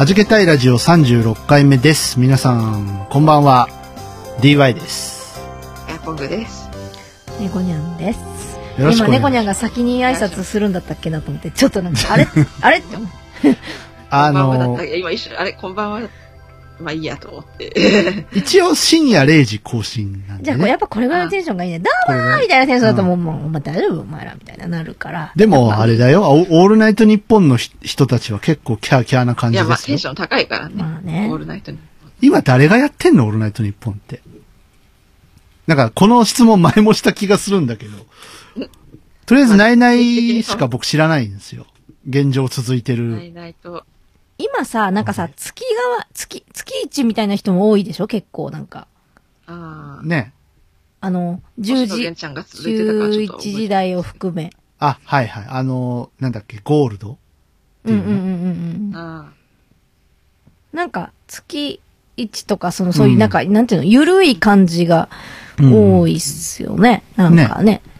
はじけたいラジオ36回目です。皆さん、こんばんは。DY です。ヤコグです。猫ニャンです。今、よろしくお願いします。猫ニャンが先に挨拶するんだったっけなと思って、ちょっとなんか、あれ？あれ？って思う。あのった、いや今一緒、あれ、こんばんは。まあいいやと思って。一応深夜0時更新なんでじゃあ、これやね。っぱこれぐらいのテンションがいいね。どうもーみたいなテンションだともう、もう、お前大丈夫お前らみたいななるから。でも、あれだよ。おオールナイトニッポンのひ人たちは結構キャーキャーな感いや、じですよまあテン。ション高いからね。まあねオールナイトに。今誰がやってんの？オールナイトニッポンって。なんか、この質問前もした気がするんだけど。とりあえず、ナイナイしか僕知らないんですよ。現状続いてナる。イナイと、今さ、なんかさ、月側、月、月一みたいな人も多いでしょ？結構、なんか。ああ、ね。あの、10星野時源、ちゃんが続いてたからちょっと11覚えて時台を含め。あ、はいはい。あの、なんだっけ、ゴールド？うんうんうんうんうん。あなんか、月1とか、その、そういうう、んなんか、なんていうの、ゆるい感じが多いっすよね。なんかね。ー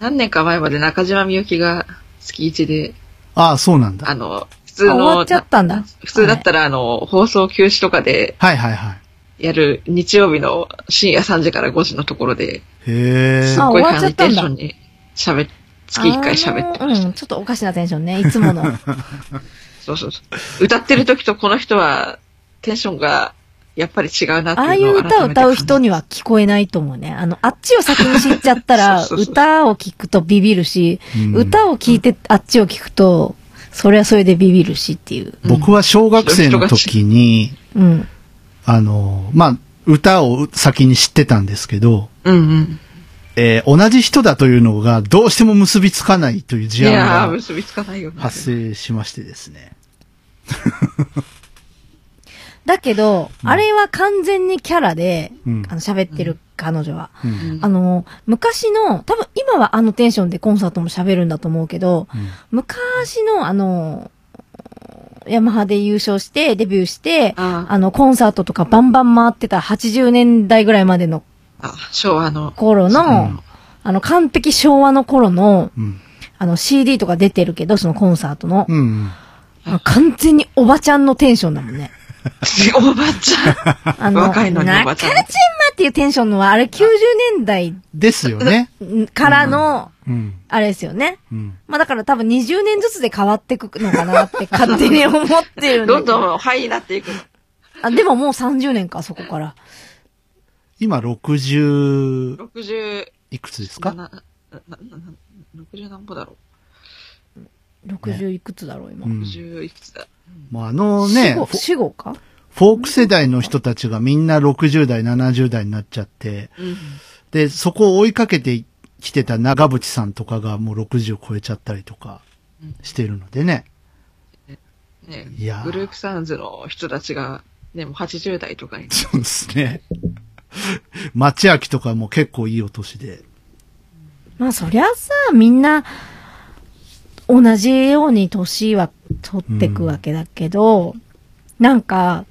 何年か前まで中島みゆきが月1で、ああ、そうなんだ。あの、普通の、あ終わっちゃったんだ。普通だったら、あの、放送休止とかではいはいはい。やる日曜日の深夜3時から5時のところで、へえすっ。ごいあ終わっちゃハイったんだテンションに喋っ、月1回喋ってましたうん、ちょっとおかしなテンションね。いつもの。そうそうそう。歌ってる時とこの人は、テンションが、やっぱり違うなってああいのをいうう歌を歌う人に。には聞こえないと思うね。あの、あっちを先に知っちゃったら、歌を聞くとビビるし、うん歌を聞いてあっちを聞くと、それはそれでビビるしっていう。僕は小学生の時に、うん。あの、まあ、歌を先に知ってたんですけど、うんうん。えー同じ人だというのがどうしても結びつかないというい事案が結びつかないよね。発生しましてですね。だけど、あれは完全にキャラで、うんあの、喋ってる彼女は。うんうんあの、昔の、多分今はあのテンションでコンサートも喋るんだと思うけど、うん昔のあの、ヤマハで優勝して、デビューして、ああの、コンサートとかバンバン回ってた80年代ぐらいまでのあ、昭和の。頃の、うんあの、完璧昭和の頃の、うん。あの、CD とか出てるけど、そのコンサートの。うん。あの完全におばちゃんのテンションだもんね。おばちゃん。あの、若いのにおばちゃん中島っていうテンションのは、あれ90年代ですよね。からの、うん。あれですよね。うん。まあだから多分20年ずつで変わってくのかなって 勝手に思ってるどんけどどんハイになっていくの。あ、でももう30年か、そこから。今60 60、いくつですか？な、な、な、な、60何歩だろ60いくつだろう、今。うう。60いくつだ。もうあのね、フォ死後、か？フォーク世代の人たちがみんな60代、70代になっちゃって、うん。で、そこを追いかけてきてた長渕さんとかがもう60超えちゃったりとかしてるのでね。ねいやーグループサウンズの人たちが、ね、もう80代とかに。そうですね。町明とかも結構いいお年で。まあそりゃさ、みんな、同じように年は取ってくわけだけど、なんか、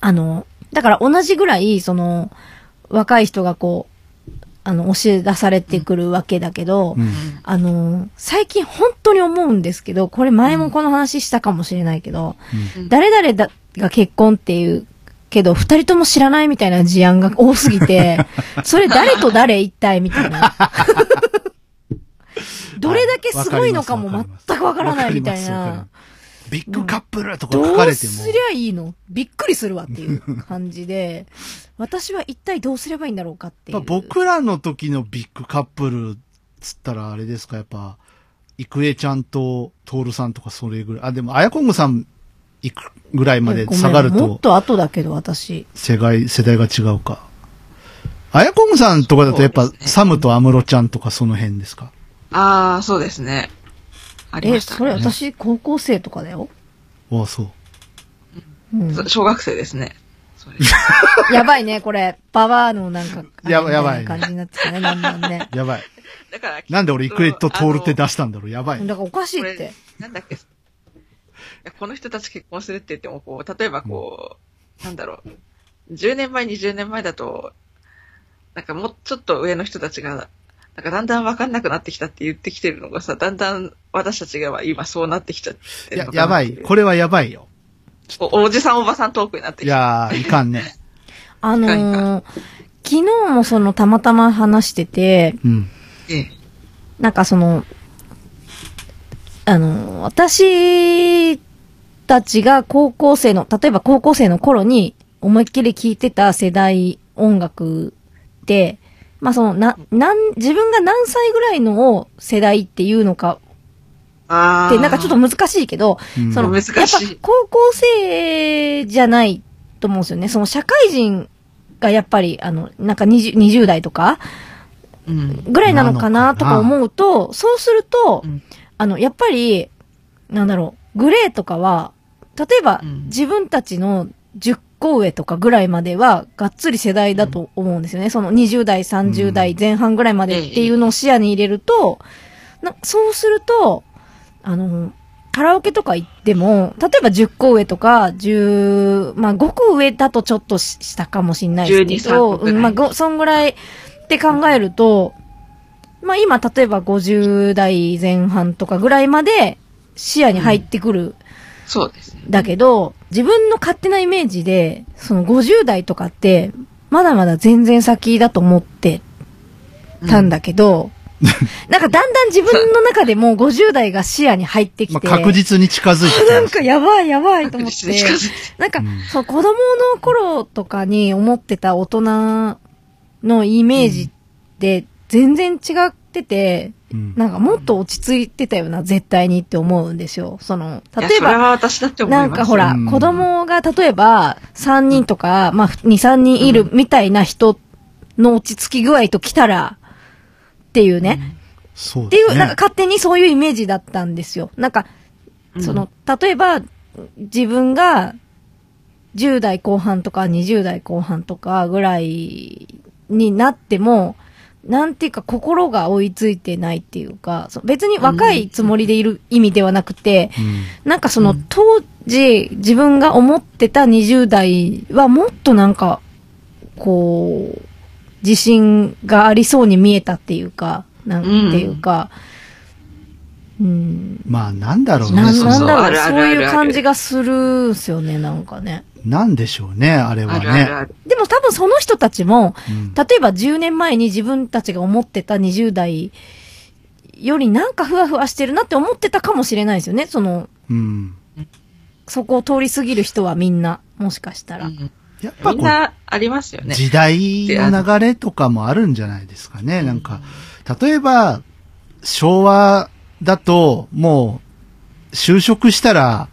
あの、だから同じぐらい、その、若い人がこう、あの、教え出されてくるわけだけど、うん。あの、最近本当に思うんですけど、これ前もこの話したかもしれないけど、うん誰々だが結婚っていうけど、二人とも知らないみたいな事案が多すぎて、それ誰と誰一体みたいな。どれだけすごいのかも全くわからないみたいなビッグカップルとか書どうかれても。すりゃいいの？びっくりするわっていう感じで、私は一体どうすればいいんだろうかっていう。僕らの時のビッグカップルつったらあれですか、やっぱ、郁恵ちゃんと徹さんとかそれぐらい。あ、でも、あやこんぐさん行くぐらいまで下がると、もっと後だけど私。世代、世代が違うか。あやこんさんとかだとやっぱ、ねサムとアムロちゃんとかその辺ですか？ああ、そうですね。ありえ、ました、ね。それ私、高校生とかだよ。ああ、そう。うん。そ小学生ですね。それ やばいね、これ。ババアのなんか、やばいやばいみたな感じになってたね、だんだんね。やばい。だから、なんで俺イクレットトールってだ出したんだろうやばい。だからおかしいって。なんだっけ？いやこの人たち結婚するって言っても、こう、例えばこう、なんだろう。10年前、20年前だと、なんかもうちょっと上の人たちが、なんかだんだんわかんなくなってきたって言ってきてるのがさ、だんだん私たちが今そうなってきちゃっていややばい。これはやばいよ。おおじさんおばさんトークになっていきた。やー、いかんね。あのー、昨日もそのたまたま話してて、うん。ええなんかその、あの、私たちが高校生の、例えば高校生の頃に思いっきり聴いてた世代音楽って、まあその、な、なん、自分が何歳ぐらいのを世代っていうのかああ。って、なんかちょっと難しいけど、うんその、難しいやっぱ高校生じゃないと思うんですよね。その社会人がやっぱり、あの、なんか 20, 20代とかうん。ぐらいなのかなとか思うと、そうすると、うんあの、やっぱり、なんだろう、グレーとかは、例えば、うん自分たちの10個上とかぐらいまでは、がっつり世代だと思うんですよね。その20代、30代前半ぐらいまでっていうのを視野に入れると、なそうすると、あの、カラオケとか行っても、例えば10個上とか、10、まあ5個上だとちょっとししたかもしんないですけ12 3ど、うんまあごそんぐらいって考えると、まあ今例えば50代前半とかぐらいまで視野に入ってくる。そうですね。だけど、自分の勝手なイメージで、その50代とかって、まだまだ全然先だと思ってたんだけど、なんかだんだん自分の中でも50代が視野に入ってきまあ、て、確実に近づいてたなんかやばいやばいと思って確実に、近づいてなんか、うん。そう、子供の頃とかに思ってた大人のイメージって全然違ってて、うんなんかもっと落ち着いてたよな、絶対にって思うんですよ。その、例えば、それは私だって思います。なんかほら、うん子供が例えば3人とか、まあ2、3人いるみたいな人の落ち着き具合と来たら、っていうね。っていう。なんか勝手にそういうイメージだったんですよ。なんか、うんその、例えば、自分が10代後半とか20代後半とかぐらいになっても、なんていうか心が追いついてないっていうか、別に若いつもりでいる意味ではなくて、うん。なんかそのうん当時自分が思ってた20代はもっとなんか、こう、自信がありそうに見えたっていうか、なんていうか、うん、まあ、なんだろうね。なんだろう、そういう感じがするんすよね、なんかね。なんでしょうね、あれはあね。るあるある。でも多分その人たちも、うん例えば10年前に自分たちが思ってた20代よりなんかふわふわしてるなって思ってたかもしれないですよね。その、うん。そこを通り過ぎる人はみんな、もしかしたら。うんやっぱこう、みんなありますよね。時代の流れとかもあるんじゃないですかね。なんか、例えば、昭和だと、もう、就職したら、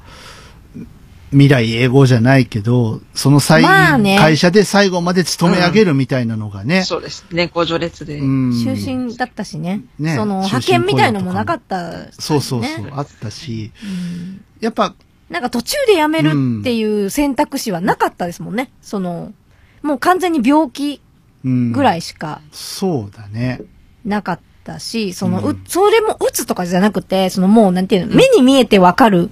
未来英語じゃないけど、その際、まあね会社で最後まで勤め上げるみたいなのがね。そうです。年功序列で。うん終身だったしね。ねその、派遣みたいのもなかった、そうそうそう、ねあったし、うんやっぱ、なんか途中で辞めるっていう選択肢はなかったですもんね。その、もう完全に病気うん。ぐらいしかそうだね。なかったし、その、ううんそれも打つとかじゃなくて、そのもうなんていうの、目に見えてわかる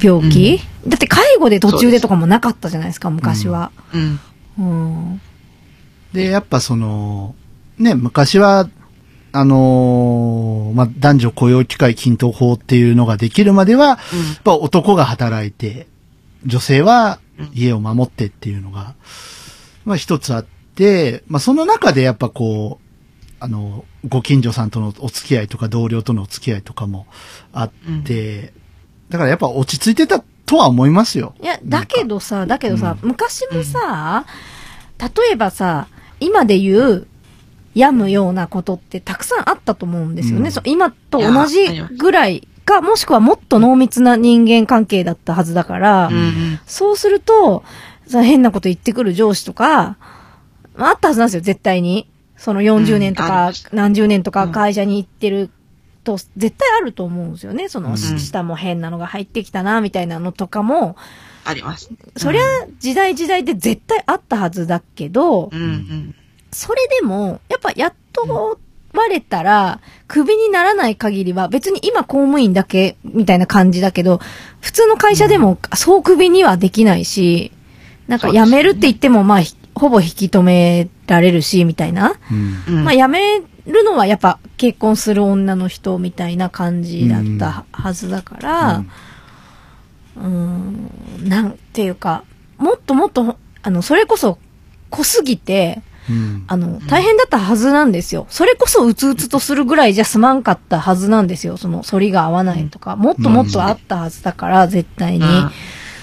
病気、だって介護で途中でとかもなかったじゃないですか、昔は。うん。うん。で、やっぱその、ね、昔は、あのーまあ、男女雇用機会均等法っていうのができるまでは、やっぱ男が働いて、女性は家を守ってっていうのが、まあ一つあって、まあその中でやっぱこう、あの、ご近所さんとのお付き合いとか同僚とのお付き合いとかもあって、だからやっぱ落ち着いてたとは思いますよ。いや、だけどさ、だけどさ、昔もさ、例えばさ、今で言う、病むようなことってたくさんあったと思うんですよね。うんそう今と同じぐらいか、もしくはもっと濃密な人間関係だったはずだから、うんうん。そうすると、さ変なこと言ってくる上司とか、あったはずなんですよ、絶対に。その40年とか何十年とかうん会社に行ってると、絶対あると思うんですよね。その、うん下も変なのが入ってきたな、みたいなのとかも、あります。そりゃ、時代時代で絶対あったはずだけど、うんうん。それでも、やっぱやっと割れたら、クビにならない限りは、別に今公務員だけ、みたいな感じだけど、普通の会社でも、そうクビにはできないし、なんか辞めるって言っても、まあ、ひほぼ引き止められるし、みたいな。まあ、辞めるのはやっぱ結婚する女の人みたいな感じだったはずだから、うーん、なんていうか、もっともっと、あの、それこそ濃すぎて、うん。あの、大変だったはずなんですよ。それこそうつうつとするぐらいじゃ済まんかったはずなんですよ。その、反りが合わないとか、もっともっとあったはずだから、絶対に。あ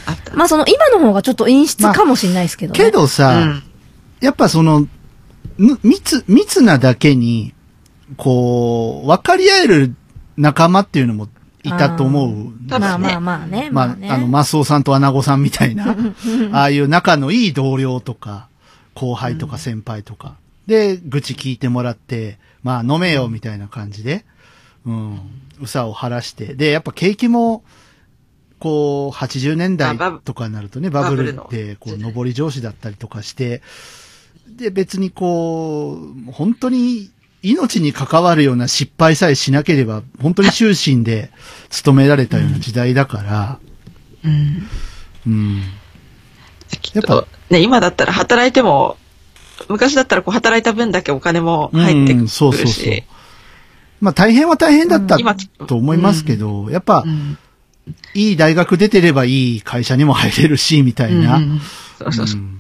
あった。まあ、その、今の方がちょっと陰湿かもしれないですけどね。けどさ、うんやっぱその、ぬ密、密なだけに、こう、分かり合える仲間っていうのもいたと思うね。まあまあまあね。まあ、ね。あの、マスオさんとアナゴさんみたいな、ああいう仲のいい同僚とか、後輩とか先輩とか、で、愚痴聞いてもらって、まあ飲めよみたいな感じで、うん、うさを晴らして、で、やっぱ景気も、こう、80年代とかになるとね、バブルバブって、こう、上り上司だったりとかして、で、別にこう、本当に命に関わるような失敗さえしなければ、本当に終身で勤められたような時代だから、うん。うん。きやっぱね、今だったら働いても、昔だったらこう働いた分だけお金も入ってくうんそうるそうそうし。。まあ大変は大変だったと思いますけど、やっぱう、んいい大学出てればいい会社にも入れるし、みたいな。うんそうそうそう。ん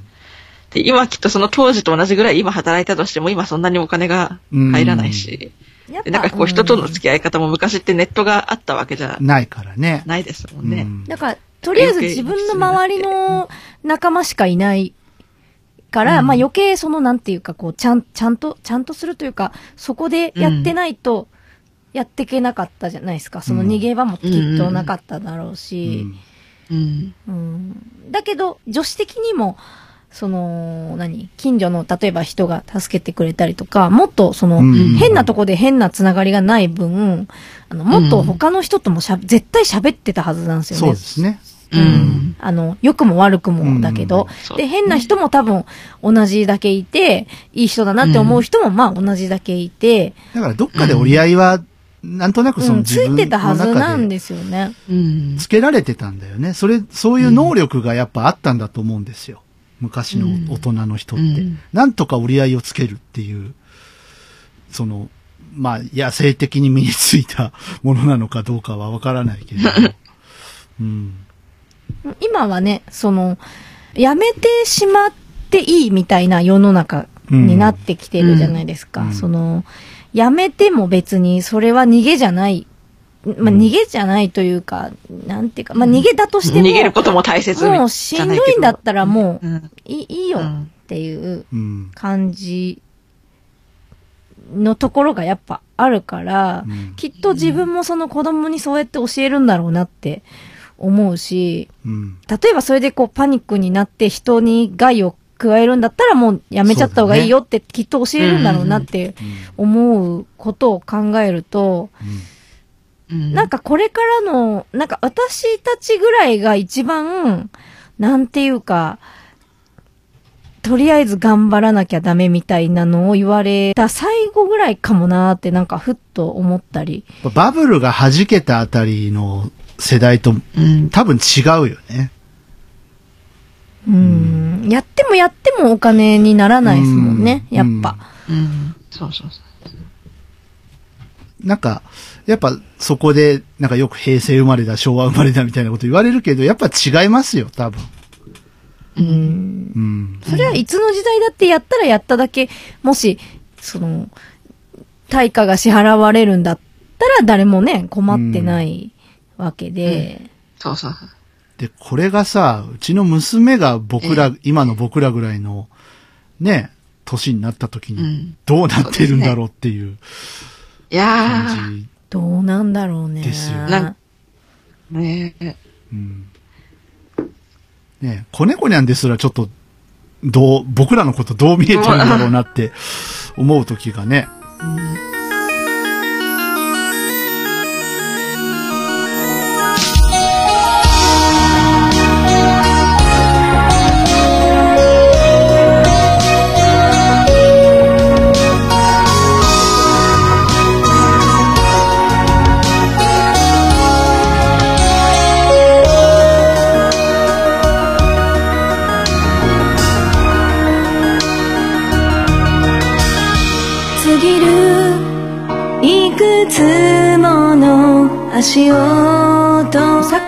で、今きっとその当時と同じぐらい今働いたとしても今そんなにお金が入らないし。やっで、なんかこう人との付き合い方も昔ってネットがあったわけじゃないからね。ないですもんね。うんだから、とりあえず自分の周りの仲間しかいないから、うんまあ余計そのなんていうかこう、ちゃん、ちゃんと、ちゃんとするというか、そこでやってないと、やっていけなかったじゃないですか。その逃げ場もきっとなかっただろううし。んうん。うんだけど、女子的にも、その、何？近所の、例えば人が助けてくれたりとか、もっとその、うん変なとこで変なつながりがない分、あの、もっと他の人ともしゃ、絶対喋ってたはずなんですよね。そうですね。う。うんあの、良くも悪くもだけど、そうで、変な人も多分同じだけいて、いい人だなって思う人もまあ同じだけいて、だからどっかで折り合いは、なんとなくその自分のいてたはずなん中でですよね。うん。つけられてたんだよね。それ、そういう能力がやっぱあったんだと思うんですよ。昔の大人の人って。うんなんとか折り合いをつけるっていう、その、まあ、野生的に身についたものなのかどうかはわからないけれども。うん。今はね、その、やめてしまっていいみたいな世の中になってきてるじゃないですか。うんその、やめても別にそれは逃げじゃない。まあ、うん。逃げじゃないというか、なんていうか、まあ、逃げだとしても、逃げることも大切もうしんどいんだったらもう、うん。いいいいようん。っていううん。感じのところがやっぱあるから、うん。きっと自分もその子供にそうやって教えるんだろうなって思うし、うん。例えばそれでこうパニックになって人に害を加えるんだったらもうやめちゃった方がいいよってきっと教えるんだろうなって思うことを考えると、うんなんかこれからの、なんか私たちぐらいが一番、なんていうか、とりあえず頑張らなきゃダメみたいなのを言われた最後ぐらいかもなーってなんかふっと思ったり。うんバブルが弾けたあたりの世代とうん。多分違うよね。うん。やってもやってもお金にならないですもんね、うんやっぱ。うん。そうそうそう。なんか、やっぱそこで、なんかよく平成生まれだ、昭和生まれだみたいなこと言われるけど、やっぱ違いますよ、多分。うん。うん。それはいつの時代だってやったらやっただけ、もし、その、対価が支払われるんだったら誰もね、困ってないわけで。そうそう。で、これがさ、うちの娘が僕ら、今の僕らぐらいの、ね、年になった時にうん、どうなってるんだろうっていういや感じ。どうなんだろうね。ですよなんー、ねえ。うん。ね子猫にゃんですらちょっと、どう、僕らのことどう見えてるんだろうなって思う時がね。過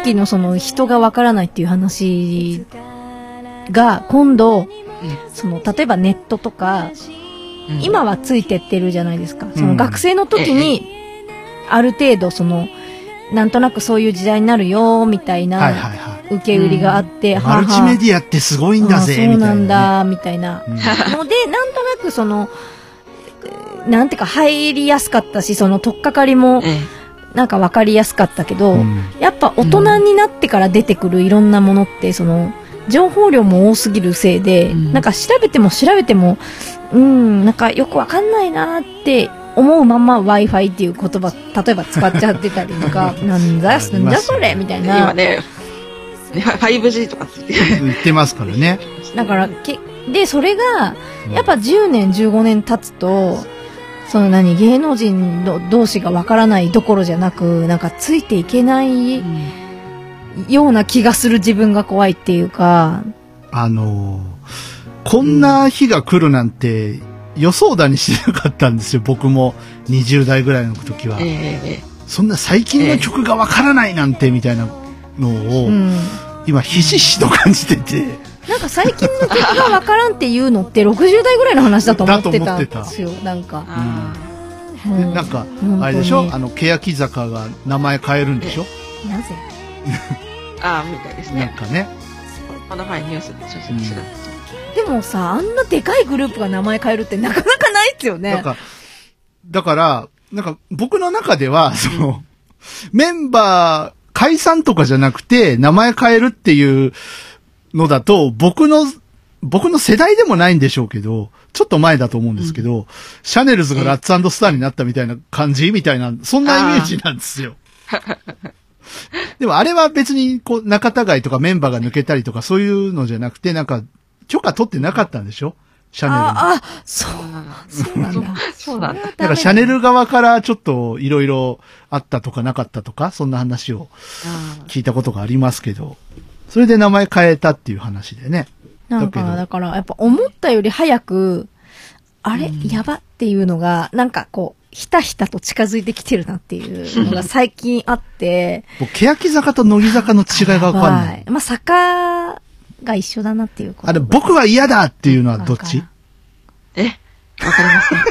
きのその人がわからないっていう話が今度、その例えばネットとか、うん今はついてってるじゃないですか。そうんの学生の時に、ある程度その、なんとなくそういう時代になるよ、みたいはいな。受け売りがあって、マルチメディアってすごいんだぜ、あそうな、んだ、ね。みたいな。うんので、なんとなくその、えーなんていうか入りやすかったし、その取っかかりもえなんかわかりやすかったけど、うんやっぱ大人になってから出てくるいろんなものって、その、情報量も多すぎるせいで、うんなんか調べても調べても、うん、なんかよくわかんないなって思うまんま Wi-Fi っていう言葉、例えば使っちゃってたりとか、なんだ、なんだそれみたいな。今ね、ね 5G とかって言って、言ってますからね。だから、け、で、それが、やっぱ10年、15年経つと、その何、芸能人の同士がわからないどころじゃなく、なんかついていけないような気がする自分が怖いっていうか、あのーこんな日が来るなんて予想だにしてなかったんですよ、僕も20代ぐらいの時はえ。ええそんな最近の曲がわからないなんてみたいなのを、うん。今ひしひしと感じてて、なんか最近の曲がわからんっていうのって60代ぐらいの話だと思ってたんですよ、なんか。あうでなんか、あれでしょ？あの、欅坂が名前変えるんでしょ？なぜ？ー あー、みたいですなんね。かね。この前ニュースでちょっとうん調べてでもさ、あんなでかいグループが名前変えるってなかなかないっすよね。なんか、だから、なんか僕の中では、その、メンバー解散とかじゃなくて、名前変えるっていうのだと、僕の、僕の世代でもないんでしょうけど、ちょっと前だと思うんですけど、シャネルズがラッツスターになったみたいな感じみたいな、そんなイメージなんですよ。でもあれは別に、こう、仲違いとかメンバーが抜けたりとかそういうのじゃなくて、なんか、許可取ってなかったんでしょ？シャネルに。あ、あ、そう、あそうなんだ。そうなんだ。だからシャネル側からちょっといろいろあったとかなかったとか、そんな話をあ聞いたことがありますけど、それで名前変えたっていう話でね。なんか、だから、やっぱ思ったより早く、あれ、うん。やばっていうのが、なんかこう、ひたひたと近づいてきてるなっていうのが 最近あって、僕、欅坂と乃木坂の違いがわかんな。はい。い。まあ、坂が一緒だなっていうこと。あれ、僕は嫌だっていうのはどっち？え、わかりません。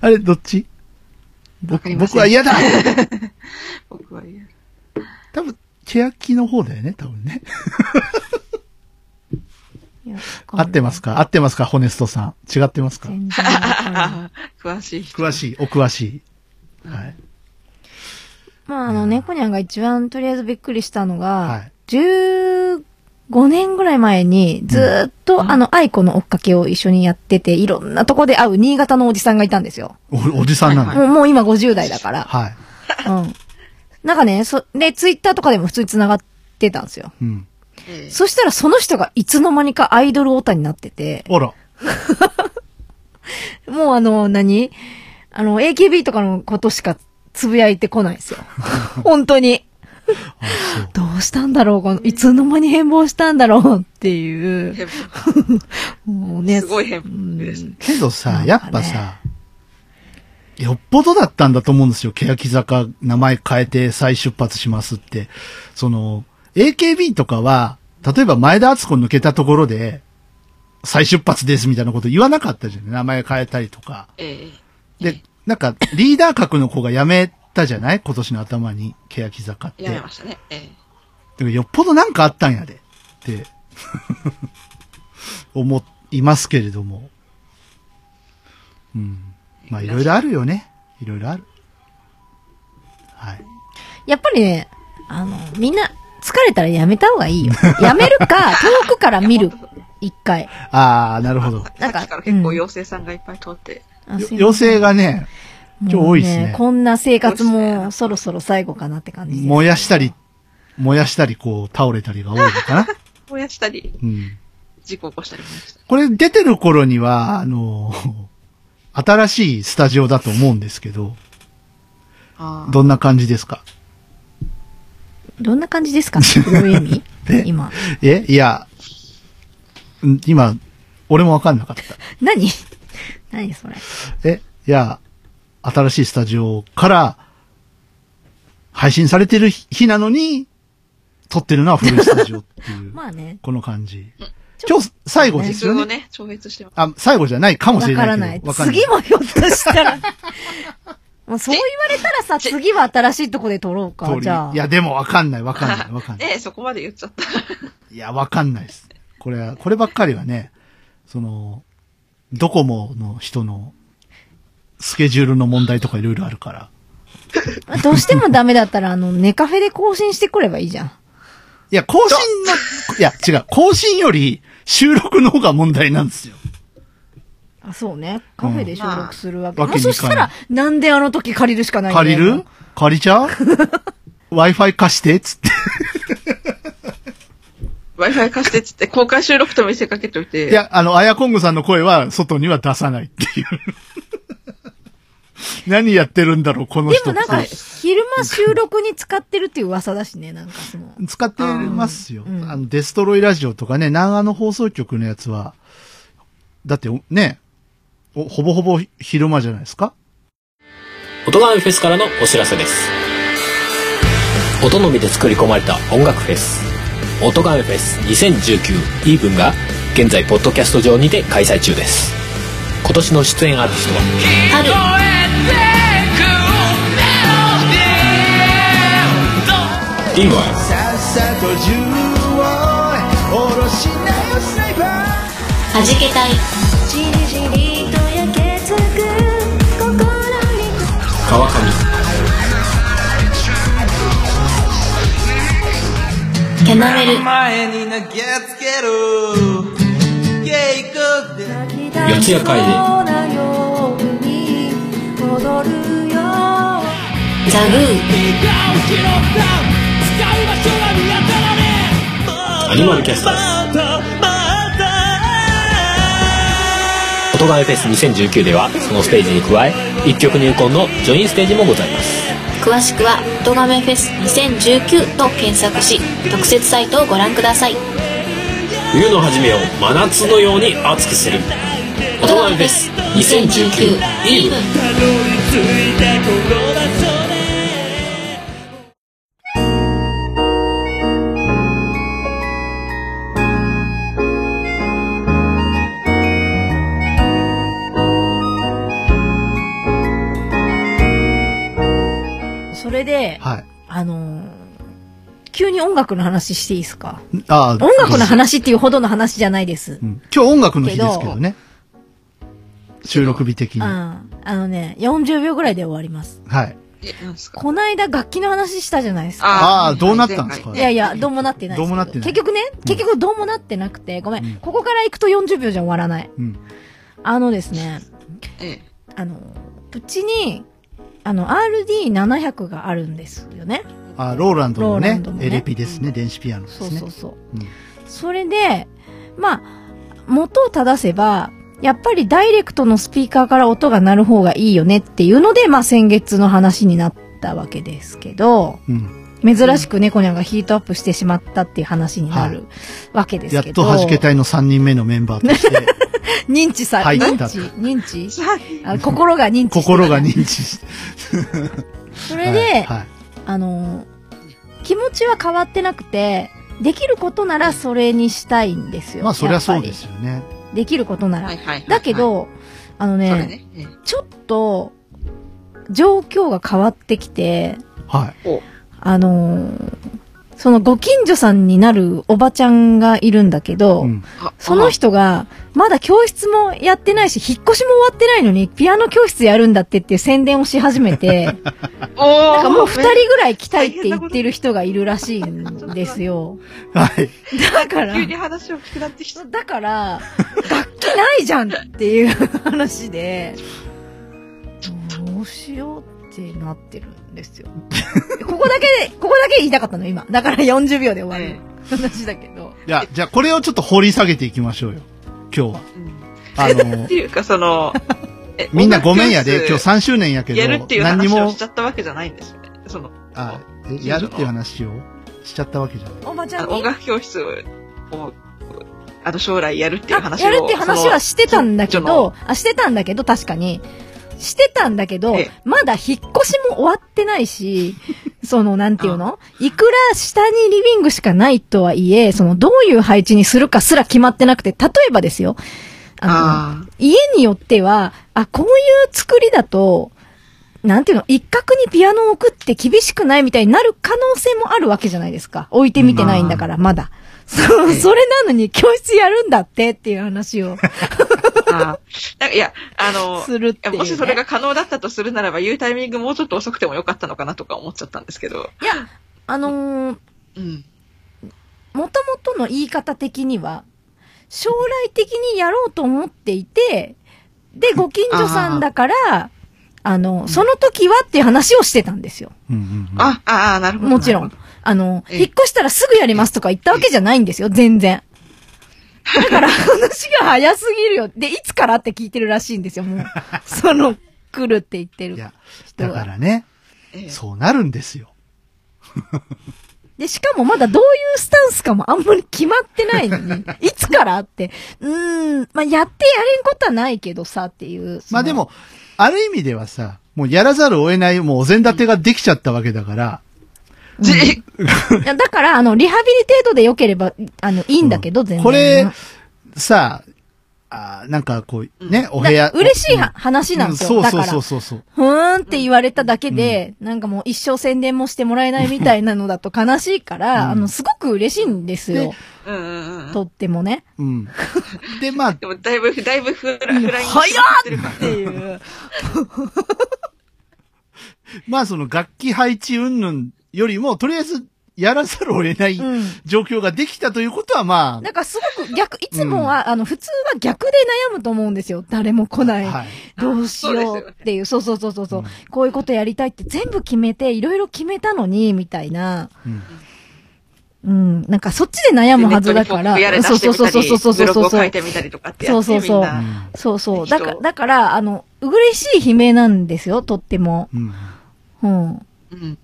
あれ、どっち？僕は嫌だ。僕は言う。多分、欅の方だよね、多分ね。合ってますか？合ってますか？ホネストさん。違ってますか？詳しい人。詳しい、お詳しい。はい。まあ、あの、猫ニャンが一番とりあえずびっくりしたのが、はい15年ぐらい前に、ずーっと、うんあの、愛子の追っかけを一緒にやってて、いろんなとこで会う新潟のおじさんがいたんですよ。お、おじさんなんだ。もうもう今50代だから。はい。うん。なんかね、そ、で、ツイッターとかでも普通に繋がってたんですよ。うん。ええそしたらその人がいつの間にかアイドルオタになってて、あら。もうあの、何？あの、AKB とかのことしかつぶやいてこないんですよ。本当に。どうしたんだろうこのいつの間に変貌したんだろうっていう。変 もうね。すごい変貌ですね。けどさ、やっぱさ、よっぽどだったんだと思うんですよ。欅坂名前変えて再出発しますって。その、AKB とかは、例えば前田敦子抜けたところで、再出発ですみたいなこと言わなかったじゃん。名前変えたりとか。えで、なんか、リーダー格の子が辞めたじゃない？今年の頭に、欅坂って。えやめましたね。ええよっぽどなんかあったんやで。って、思いますけれども。うん。まあ、いろいろあるよね。いろいろある。はい。やっぱりね、あの、みんな疲れたらやめた方がいいよ。やめるか、遠くから見る。一回。ああ、なるほど。さなんかから結構うん妖精さんがいっぱい通って。妖精がね、今日多いっすねもうこんな生活もそろそろ最後かなって感じ。燃やしたり、燃やしたり、こう、倒れたりが多いのかな。燃やしたり、うん。事故起こしたりもした。これ出てる頃には、あの、新しいスタジオだと思うんですけど、どんな感じですか？どんな感じですか？どういう意味？え？今。え？いや、ん今、俺もわかんなかった。何？何それ？え？いや、新しいスタジオから、配信されてる日なのに、撮ってるのは古いスタジオっていう、まあね。この感じ。今日、最後ですよね。ね、超越してます。あ、最後じゃないかもしわれないけど。からない。次もひょっとしたら。もうそう言われたらさ、次は新しいとこで撮ろうかじゃあ。いや、でもわかんない、わかんない、わかんない。ねえ、そこまで言っちゃった。いや、わかんないです。これは、こればっかりはね、その、ドコモの人の、スケジュールの問題とかいろいろあるから。どうしてもダメだったら、あの、ネカフェで更新してくればいいじゃん。いや、更新の、いや、違う、更新より収録の方が問題なんですよ。あ、そうね。カフェで収録するわけ。うんまあ、そしたら、なんであの時借りるしかないんだよ借りる？借りちゃう ?Wi-Fi 貸してっつって。Wi-Fi 貸してっつって公開収録と見せかけといて。いや、あの、アヤコングさんの声は外には出さないっていう。何やってるんだろう、この人でもなんか、昼間収録に使ってるっていう噂だしね、なんかその。使ってますよ。あの、デストロイラジオとかね、長野放送局のやつは、だってね、おほぼほぼ昼間じゃないですか。音ガメフェスからのお知らせです。音のみで作り込まれた音楽フェス。音ガメフェス2019イーブンが現在ポッドキャスト上にて開催中です。今年の出演アーティストは？リンゴははじけたい。じりじりと焼けつく心に。川上キャナメル前に投げつける。四谷会でザグーアニマルキャスターズフェス2019ではそのステージに加え一曲入魂のジョインステージもございます。詳しくは「音亀フェス2019」と検索し特設サイトをご覧ください。冬の初めを真夏のように熱くする。音ガメフェス2019イーブン音楽の話していいですか？あ音楽の話っていうほどの話じゃないです。うん今日音楽の日ですけどね。収録日的に。うん。はあのね、40秒ぐらいで終わります。い。え、なんですか？こないだ楽器の話したじゃないですか。あーどうなったんですか？いやいや、どうもなってないですけどうもなってない結局ね、結局どうもなってなくて、ごめん,、うんここから行くと40秒じゃ終わらない。うん。あのですね、ええ。あの、うちに、あの、RD700 があるんですよね。あ、ローランドのねローランドの、ねエレピですね、電子ピアノですね。そうそうそう。うんそれで、まあ、元を正せば、やっぱりダイレクトのスピーカーから音が鳴る方がいいよねっていうので、まあ先月の話になったわけですけど、うん。珍しく猫ニャンがヒートアップしてしまったっていう話になるわけですやっけど。と弾け隊の3人目のメンバーとして、認知さ、入った認知、認知？あ心が認知して心が認知して。それで、はいはいあの、気持ちは変わってなくて、できることならそれにしたいんですよ。まあ、そりゃそうでやっすよね。ぱりできることなら。はいはいはい。だけど、あのはい、ねね。ええちょっと、状況が変わってきて、はい。おあのーそのご近所さんになるおばちゃんがいるんだけど、うん。あその人が、まだ教室もやってないし、引っ越しも終わってないのに、ピアノ教室やるんだってっていう宣伝をし始めて、なんかもう二人人ぐらい来たいって言ってる人がいるらしいんですよ。はい。だから急、に話を聞くなってきた。だから、楽器ないじゃんっていう話で、どうしようってなってるんですよ。ここだけで、ここだけ言いたかったの、今。だから40秒で終わえる話だけど。いや、じゃあこれをちょっと掘り下げていきましょうよ。今日は。うんあの っ、ていうか、その、えみんなごめんやで、今日音楽教3周年やけど、室やるっていう何にも話をしち、ゃったわけじゃないんですよね。その、あ、えやるっていう話をしちゃったわけじゃない？おばちゃん音楽教室を、あの、将来やるっていうあ話を。やるっていう話はしてたんだけど、あ、してたんだけど、確かに。してたんだけどええ、まだ引っ越しも終わってないし、その、なんていうの？いくら下にリビングしかないとはいえ、その、どういう配置にするかすら決まってなくて、例えばですよ。あの、あ家によっては、あ、こういう作りだと、なんていうの、一角にピアノを置くって厳しくないみたいになる可能性もあるわけじゃないですか。置いてみてないんだから、まだ。そう、それなのに教室やるんだってっていう話をあ。ああ。なんかいや、あの、するっていう、ね。もしそれが可能だったとするならば、言うタイミングもうちょっと遅くてもよかったのかなとか思っちゃったんですけど。いや、あのー、うん。もともとの言い方的には、将来的にやろうと思っていて、で、ご近所さんだから、あの、その時はっていう話をしてたんですよ。うんうんうん。あ、ああ、なるほど。もちろん。あの、ええ引っ越したらすぐやりますとか言ったわけじゃないんですよ、全然。だから 話が早すぎるよ。で、いつからって聞いてるらしいんですよ、もう。その、来るって言ってるいや、人だかが。らね、どええそうなるんですよ。で、しかもまだどういうスタンスかもあんまり決まってないのに、いつからって、うーん、まあ、やってやれんことはないけどさっていう。まあで、も、ある意味ではさ、もうやらざるを得ない、もうお膳立てができちゃったわけだから、じいや だから、あの、リハビリ程度で良ければ、あの、いいんだけど、全然。これ、さあ、なんかこう、ね、お部屋。だ嬉しいは話なんですよ。うんそうそうだからそうそうそう。ふーんって言われただけで、なんかもう一生宣伝もしてもらえないみたいなのだと悲しいから、うんあの、すごく嬉しいんですよ。うんうんうん。とってもね。うん。で、まあ、でも、だいぶ、だいぶフラ、フライン早っっていう。まあその楽器配置云々よりも、とりあえずやらざるを得ないうん。状況ができたということはまなんかすごく逆、いつもは、あの、普通は逆で悩むと思うんですよ。誰も来あ、ない。はい。どうしようっていう、そうそうそうそうそう、うんこういうことやりたいって全部決めて、いろいろ決めたのに、みたいな。うんうん。なんかそっちで悩むはずだから。やれ出そうそうそうそうそうブログをそうそう。書いてみたりとかってやって、そうそうそうみんな。そうそう。だから、人だから、あの、うぐりしい悲鳴なんですよ、とっても。うん。うん。うん。うん。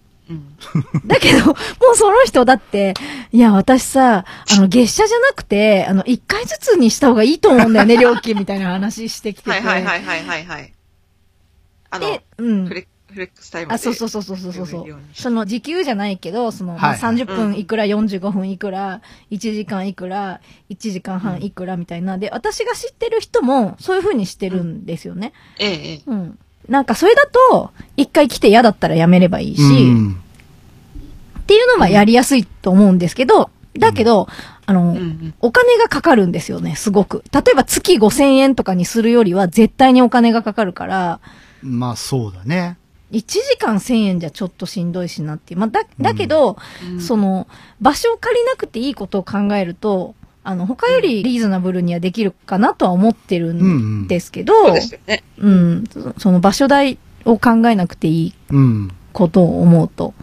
だけど、もうその人だって、いや、私さ、あの、月謝じゃなくて、あの、一回ずつにした方がいいと思うんだよね、料金みたいな話してきてて。はいはいはいはいはいはい。あので、、うんフ。レフレックスタイムで。あ、そうそうそうそうその時給じゃないけど、その、まあ、はい30分いくら、45分いくら、1時間いくら、1時間半いくらみたいな。で、私が知ってる人も、そういう風にしてるんですよね。ええ、ええ。うん。なんか、それだと、一回来て嫌だったらやめればいいし、うんっていうのはやりやすいと思うんですけど、だけど、あの、うんうん。お金がかかるんですよね、すごく。例えば月5000円とかにするよりは絶対にお金がかかるから、まあそうだね。1時間1000円じゃちょっとしんどいしなっていう。まあ、だ、だけど、うんその、場所を借りなくていいことを考えると、あの、他よりリーズナブルにはできるかなとは思ってるんですけど、そうですよね。うん、そその場所代を考えなくていいうん。ことを思うと。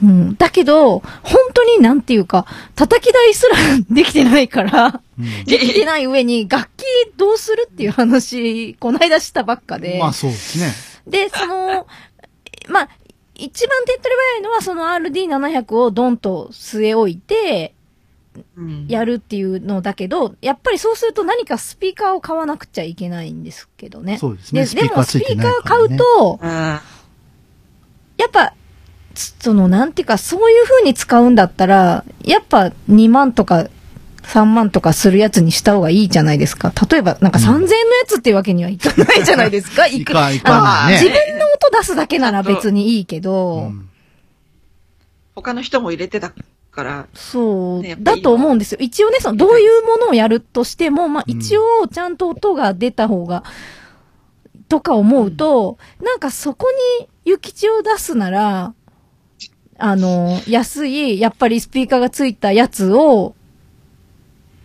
うん。うん。だけど、本当になんていうか、叩き台すらできてないから、うん できてない上に楽器どうするっていう話、こないだしたばっかで。まあそうですね。で、その、まあ、一番手っ取り早いのは、その RD700 をドンと据え置いて、うん。やるっていうのだけど、やっぱりそうすると何かスピーカーを買わなくちゃいけないんですけどね。そうですねでもスピーカー買うと、うん。やっぱ、つその、なんていうか、そういう風に使うんだったら、やっぱ2万とか3万とかするやつにした方がいいじゃないですか。例えば、なんか3000円のやつっていうわけにはいかないじゃないですか。いくいかんいかね自分の音出すだけなら別にいいけど、うん他の人も入れてたから、そうねだと思うんですよ。一応ね、その、どういうものをやるとしても、まあ、うん一応、ちゃんと音が出た方が、とか思うと、なんかそこに、諭吉を出すなら、あの、安い、やっぱりスピーカーがついたやつを、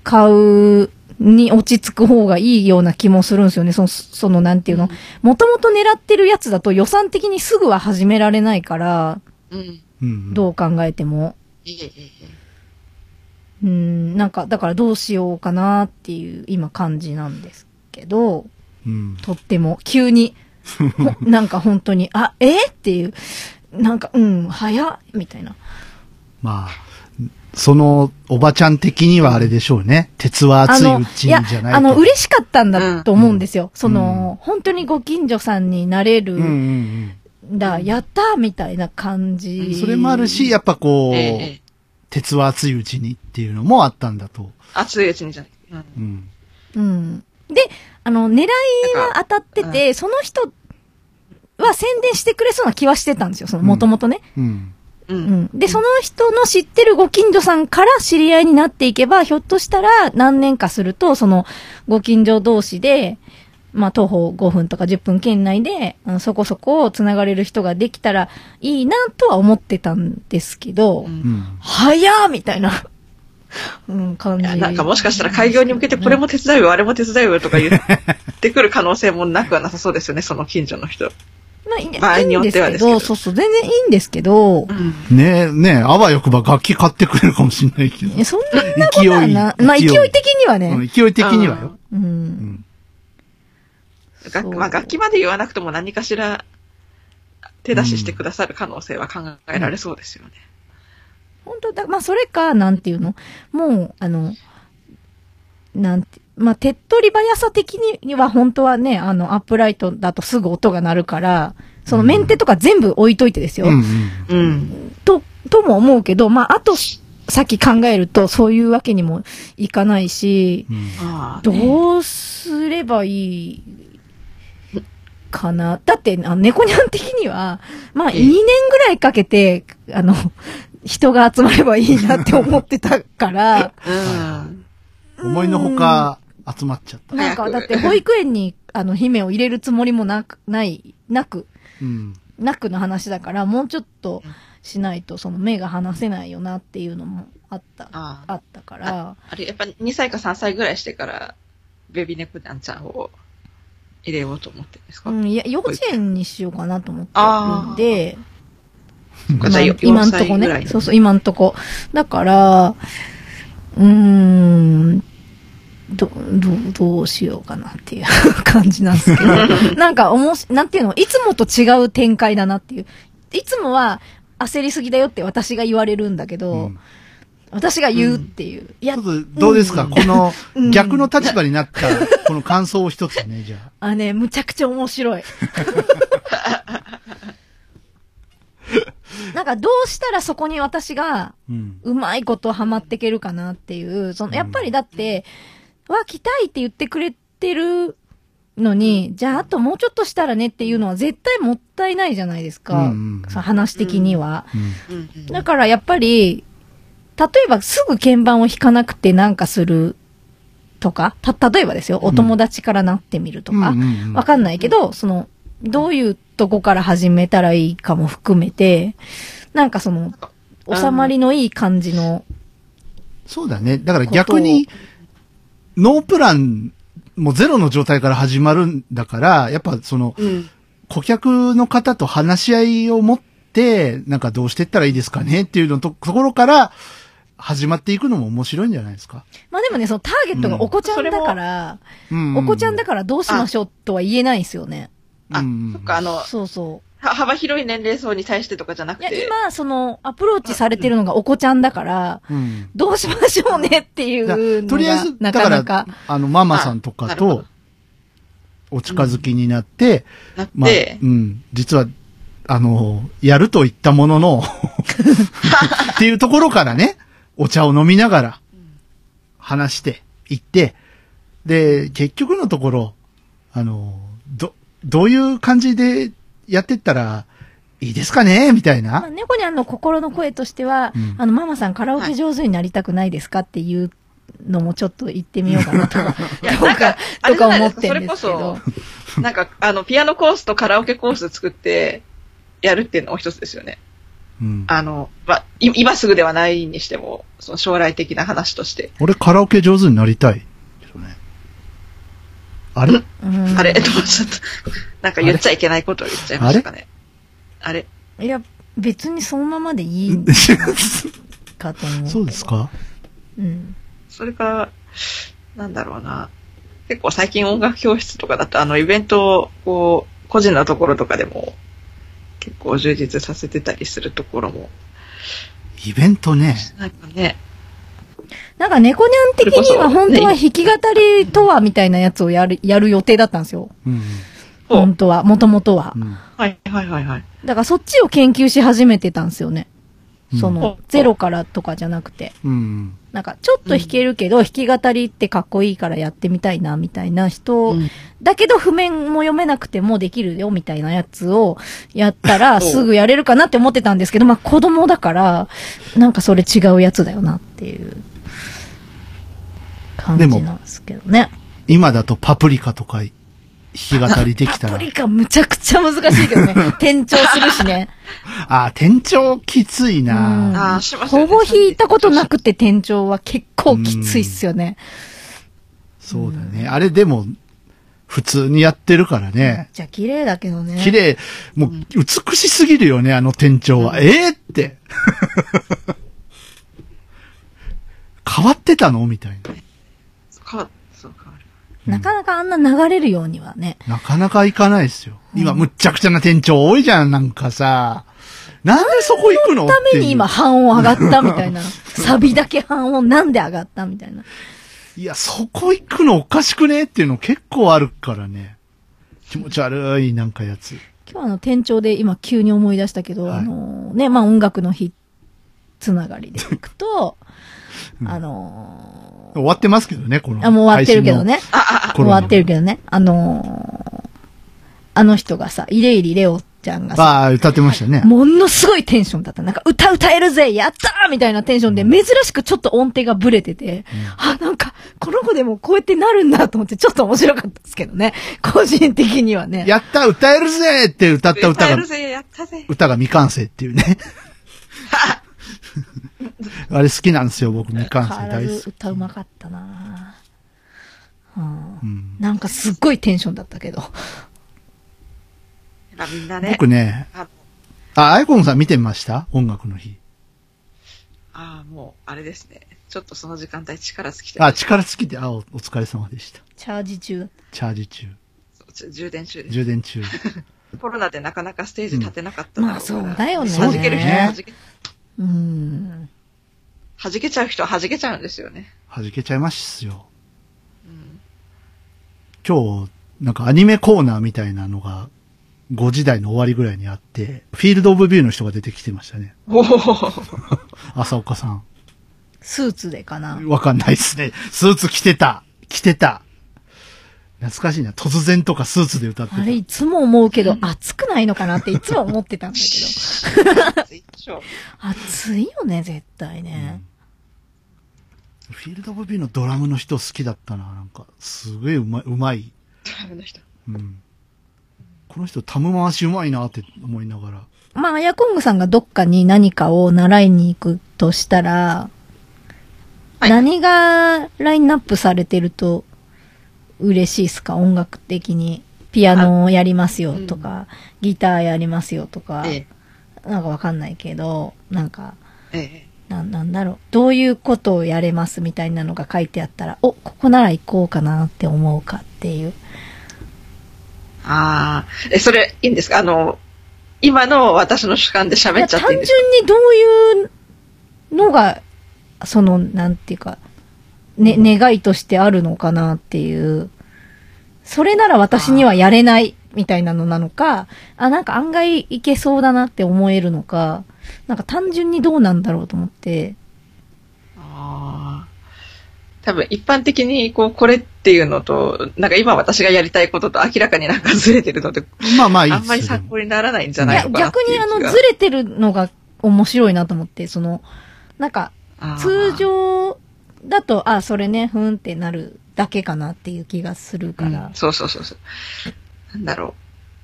買うに落ち着く方がいいような気もするんですよね。その、その、なんていうの。もともと狙ってるやつだと予算的にすぐは始められないから、うん。うん。どう考えても。うん、なんか、だからどうしようかなっていう今感じなんですけど、うん。とっても急に、ほ なんか本当に、あ、えっていう、なんか、うん、早っみたいな。まあ、その、おばちゃん的にはあれでしょうね。鉄は熱いうちにいやじゃないと。あの、嬉しかったんだと思うんですよ。そうんの、本当にご近所さんになれるうんうんんだ、やったーみたいな感じ。うん。それもあるし、やっぱこう、ええええ。鉄は熱いうちにっていうのもあったんだと。熱いうちにじゃない。うん。うん。うん。で、あの、狙いは当たってて、その人は宣伝してくれそうな気はしてたんですよ。その、もともとね。うん。う。うんん。で、その人の知ってるご近所さんから知り合いになっていけば、ひょっとしたら何年かすると、そのご近所同士で、まあ、徒歩5分とか10分圏内で、あのそこそこ繋がれる人ができたらいいなとは思ってたんですけど、うんうん。早っみたいな、うん、感じ。いやなんかもしかしたら開業に向けてこれも手伝うよ、あれも手伝うよとか言って くる可能性もなくはなさそうですよね、その近所の人。まあ、いいん場合によってはですけどいいんですけど、そうそう、全然いいんですけど、うん。ねえ、ねえ、あわよくば楽器買ってくれるかもしれないけど。そんなことはな、まあ、勢い的にはね、うん勢い的にはよ。う。うん楽まあ、楽器まで言わなくても何かしら手出ししてくださる可能性は考えられそうですよね。本当だ、まあ、それか、なんていうの？もう、あの、なんて、まあ、手っ取り早さ的には本当はね、あの、アップライトだとすぐ音が鳴るから、そのメンテとか全部置いといてですよ。うんうん。うん。と、とも思うけど、まあ、あと、さっき考えると、そういうわけにもいかないし、うんああ、ね。どうすればいいかな。だって、あの猫ニャン的には、まあ、2ええ年ぐらいかけて、あの、人が集まればいいなって思ってたから、うん。思いのほか集まっちゃった。なんか、だって保育園に、あの、姫を入れるつもりもなく、ない、なく、うん。なくの話だから、もうちょっとしないと、その目が離せないよなっていうのもあった、ああったから、あれ、やっぱ2歳か3歳ぐらいしてから、ベビーネコニャンちゃんを入れようと思ってるんですか、うん、いや、幼稚園にしようかなと思ってあるんで、そっかじゃあよ4今んとこね。そうそう、今んとこ。だから、うーん、ど、どう、どうしようかなっていう感じなんですけど。なんか、おもし、なんていうの、いつもと違う展開だなっていう。いつもは、焦りすぎだよって私が言われるんだけど、うん私が言うっていう。いやちょっ、と、どうですか、うんこの うん、逆の立場になった、この感想を一つね、じゃあ。あね、むちゃくちゃ面白い。なんかどうしたらそこに私がうまいことハマっていけるかなっていう、その、やっぱりだって、わ、来たいって言ってくれてるのに、じゃああともうちょっとしたらねっていうのは絶対もったいないじゃないですか。うんうんその話的には。うん。うんうんだからやっぱり、例えばすぐ鍵盤を弾かなくてなんかするとか、た、例えばですよ、お友達からなってみるとか、わかんないけど、その、どういうとこから始めたらいいかも含めて、なんかその、収まりのいい感じの、そうだね。だから逆に、ノープラン、もうゼロの状態から始まるんだから、やっぱその、うん。顧客の方と話し合いを持って、なんかどうしていったらいいですかねっていうのと、ところから始まっていくのも面白いんじゃないですか？まあでもね、そのターゲットがお子ちゃんだから、うんお子ちゃんだからどうしましょうとは言えないんですよね。あ、うんそっか、あの、そうそう。は幅広い年齢層に対してとかじゃなくいや、て。今、その、アプローチされてるのがお子ちゃんだから、うん。どうしましょうねっていうだのが、とりあえず、から、かなか。あの、ママさんとかとお近づきになって、なっまあ、て、うん、実は、あの、やると言ったものの、っていうところからね、お茶を飲みながら、話して、行って、で、結局のところ、あの、ど、どういう感じでやってったらいいですかね？みたいまあ、な。猫にゃんの心の声としては、うんあの、ママさんカラオケ上手になりたくないですか？っていうのもちょっと言ってみようかなとや、となんかとか思ってるんでれこすけどそ。、なんか、あの、ピアノコースとカラオケコース作って、やるっていうのも一つですよね。うん。あの、ま今すぐではないにしても、その将来的な話として。俺カラオケ上手になりたい。けどね。あれ？うんあれ、どうちょっと、なんか言っちゃいけないことを言っちゃいましたかね。あれ？いや、別にそのままでいいかと思う。そうですか？うん。それから、なんだろうな。結構最近音楽教室とかだと、あの、イベントを、こう、個人のところとかでも、結構充実させてたりするところも、イベントね。なんかね、なんか猫ニャン的には本当は弾き語りとはみたいなやつをやる、やる予定だったんですよ。うん。本当は、もともとはう。ん。はいはいはいはい。だからそっちを研究し始めてたんですよね。そのうん、ゼロからとかじゃなくて。うん。なんか、ちょっと弾けるけど、弾き語りってかっこいいからやってみたいな、みたいな人、うんだけど譜面も読めなくてもできるよ、みたいなやつをやったら、すぐやれるかなって思ってたんですけど、まあ子供だから、なんかそれ違うやつだよなっていう感じなんですけどね。今だとパプリカとか弾き語りできたらパプ。リカむちゃくちゃ難しいけどね。転調するしね。あ、店長きついうんな。あーしますよねほぼ弾いたことなくて転調は結構きついっすよね。そうだね。あれでも、普通にやってるからね。じゃあ綺麗だけどね。綺麗、もう美しすぎるよね、あの店長は。ええって。変わってたの？みたいな。なかなかあんな流れるようにはね。なかなか行かないですよ。今、むっちゃくちゃな店長多いじゃん、なんかさ。なんでそこ行くの？ために今半音上がったみたいな。サビだけ半音なんで上がったみたいな。いや、そこ行くのおかしくね？っていうの結構あるからね。気持ち悪い、なんかやつ。今日あの店長で今急に思い出したけど、はいあのね、まあ音楽の日つながりでいくと、あの終わってますけどね、この。あ、もう終わってるけどね。終わってるけどね。あのーあの人がさ、イレイリレオちゃんがさ、ああ、歌ってましたね。ものすごいテンションだった。なんか、歌歌えるぜやったーみたいなテンションで、珍しくちょっと音程がブレてて、あ、なんか、この子でもこうやってなるんだと思って、ちょっと面白かったですけどね。個人的にはね。やった歌えるぜって歌った歌が歌える、ぜ、やったぜ。歌が未完成っていうね。あれ好きなんですよ、僕、未完成変わらず大好き。歌うまかったなぁうんうんなんかすっごいテンションだったけど。みんなね。僕ね、ああ、アイコンさん見てました？音楽の日。あー、もう、あれですね。ちょっとその時間帯力尽きてるあ、力尽きて、あ、おお疲れ様でした。チャージ中。チャージ中。充電中です。充電中。コロナでなかなかステージ立てなかっただろまあそうだよね弾ける人は弾け、うん。弾けちゃう人は弾けちゃうんですよね。弾けちゃいますよ。うん。今日、なんかアニメコーナーみたいなのが、5時台の終わりぐらいにあって、フィールドオブビューの人が出てきてましたね。おお浅岡さん。スーツでかな。わかんないですね。スーツ着てた。着てた。懐かしいな。突然とかスーツで歌ってた。あれいつも思うけど、暑くないのかなっていつも思ってたんだけど。熱いでしょ暑いよね、絶対ね。フィールドオブビューのドラムの人好きだったな。なんか、すごいうまい、うまい。ダメな人。うん。この人、タム回しうまいなって思いながら。まあ、アヤコングさんがどっかに何かを習いに行くとしたら、はい何がラインナップされてると嬉しいですか？音楽的に。ピアノをやりますよとか、ギターやりますよとか、えなんかわかんないけど、なんか、え、ええ。な、なんだろう。どういうことをやれますみたいなのが書いてあったら、お、ここなら行こうかなって思うかっていう。ああ、え、それ、いいんですか？あの、今の私の主観でい喋っちゃってや単純いいんですか？にどういうのが、その、なんていうか、ね、願いとしてあるのかなっていう。それなら私にはやれないみたいなのなのか、あ、なんか案外いけそうだなって思えるのか、なんか単純にどうなんだろうと思って。ああ。多分一般的にこう、これっていうのと、なんか今私がやりたいことと明らかになんかずれてるので、まあまあいいあんですよまり参考にならないんじゃないのかなって逆にあの、ずれてるのが面白いなと思って、その、なんか、通常だと、あ、それね、ふんってなるだけかなっていう気がするからうん。そうそうそうそう。なんだろう。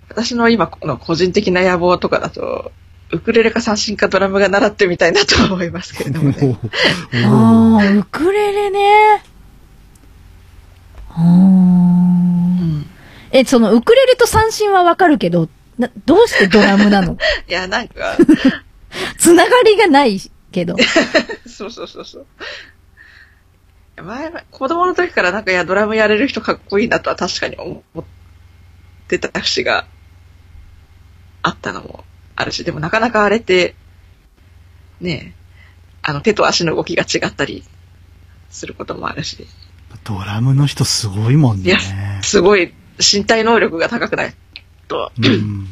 私の今この個人的な野望とかだと、ウクレレか三振かドラムが習ってみたいなとは思いますけれどもね。おああ、ウクレレね。あうーんえ、その、ウクレレと三振はわかるけど、などうしてドラムなの？いや、なんか、つながりがないけど。そうそうそうそう。前は、子供の時からなんか、いや、ドラムやれる人かっこいいなとは確かに思ってた節があったのもあるし、でもなかなかあれって、ねえ、あの、手と足の動きが違ったりすることもあるし、ドラムの人すごいもんね。いや。すごい身体能力が高くないと、うん。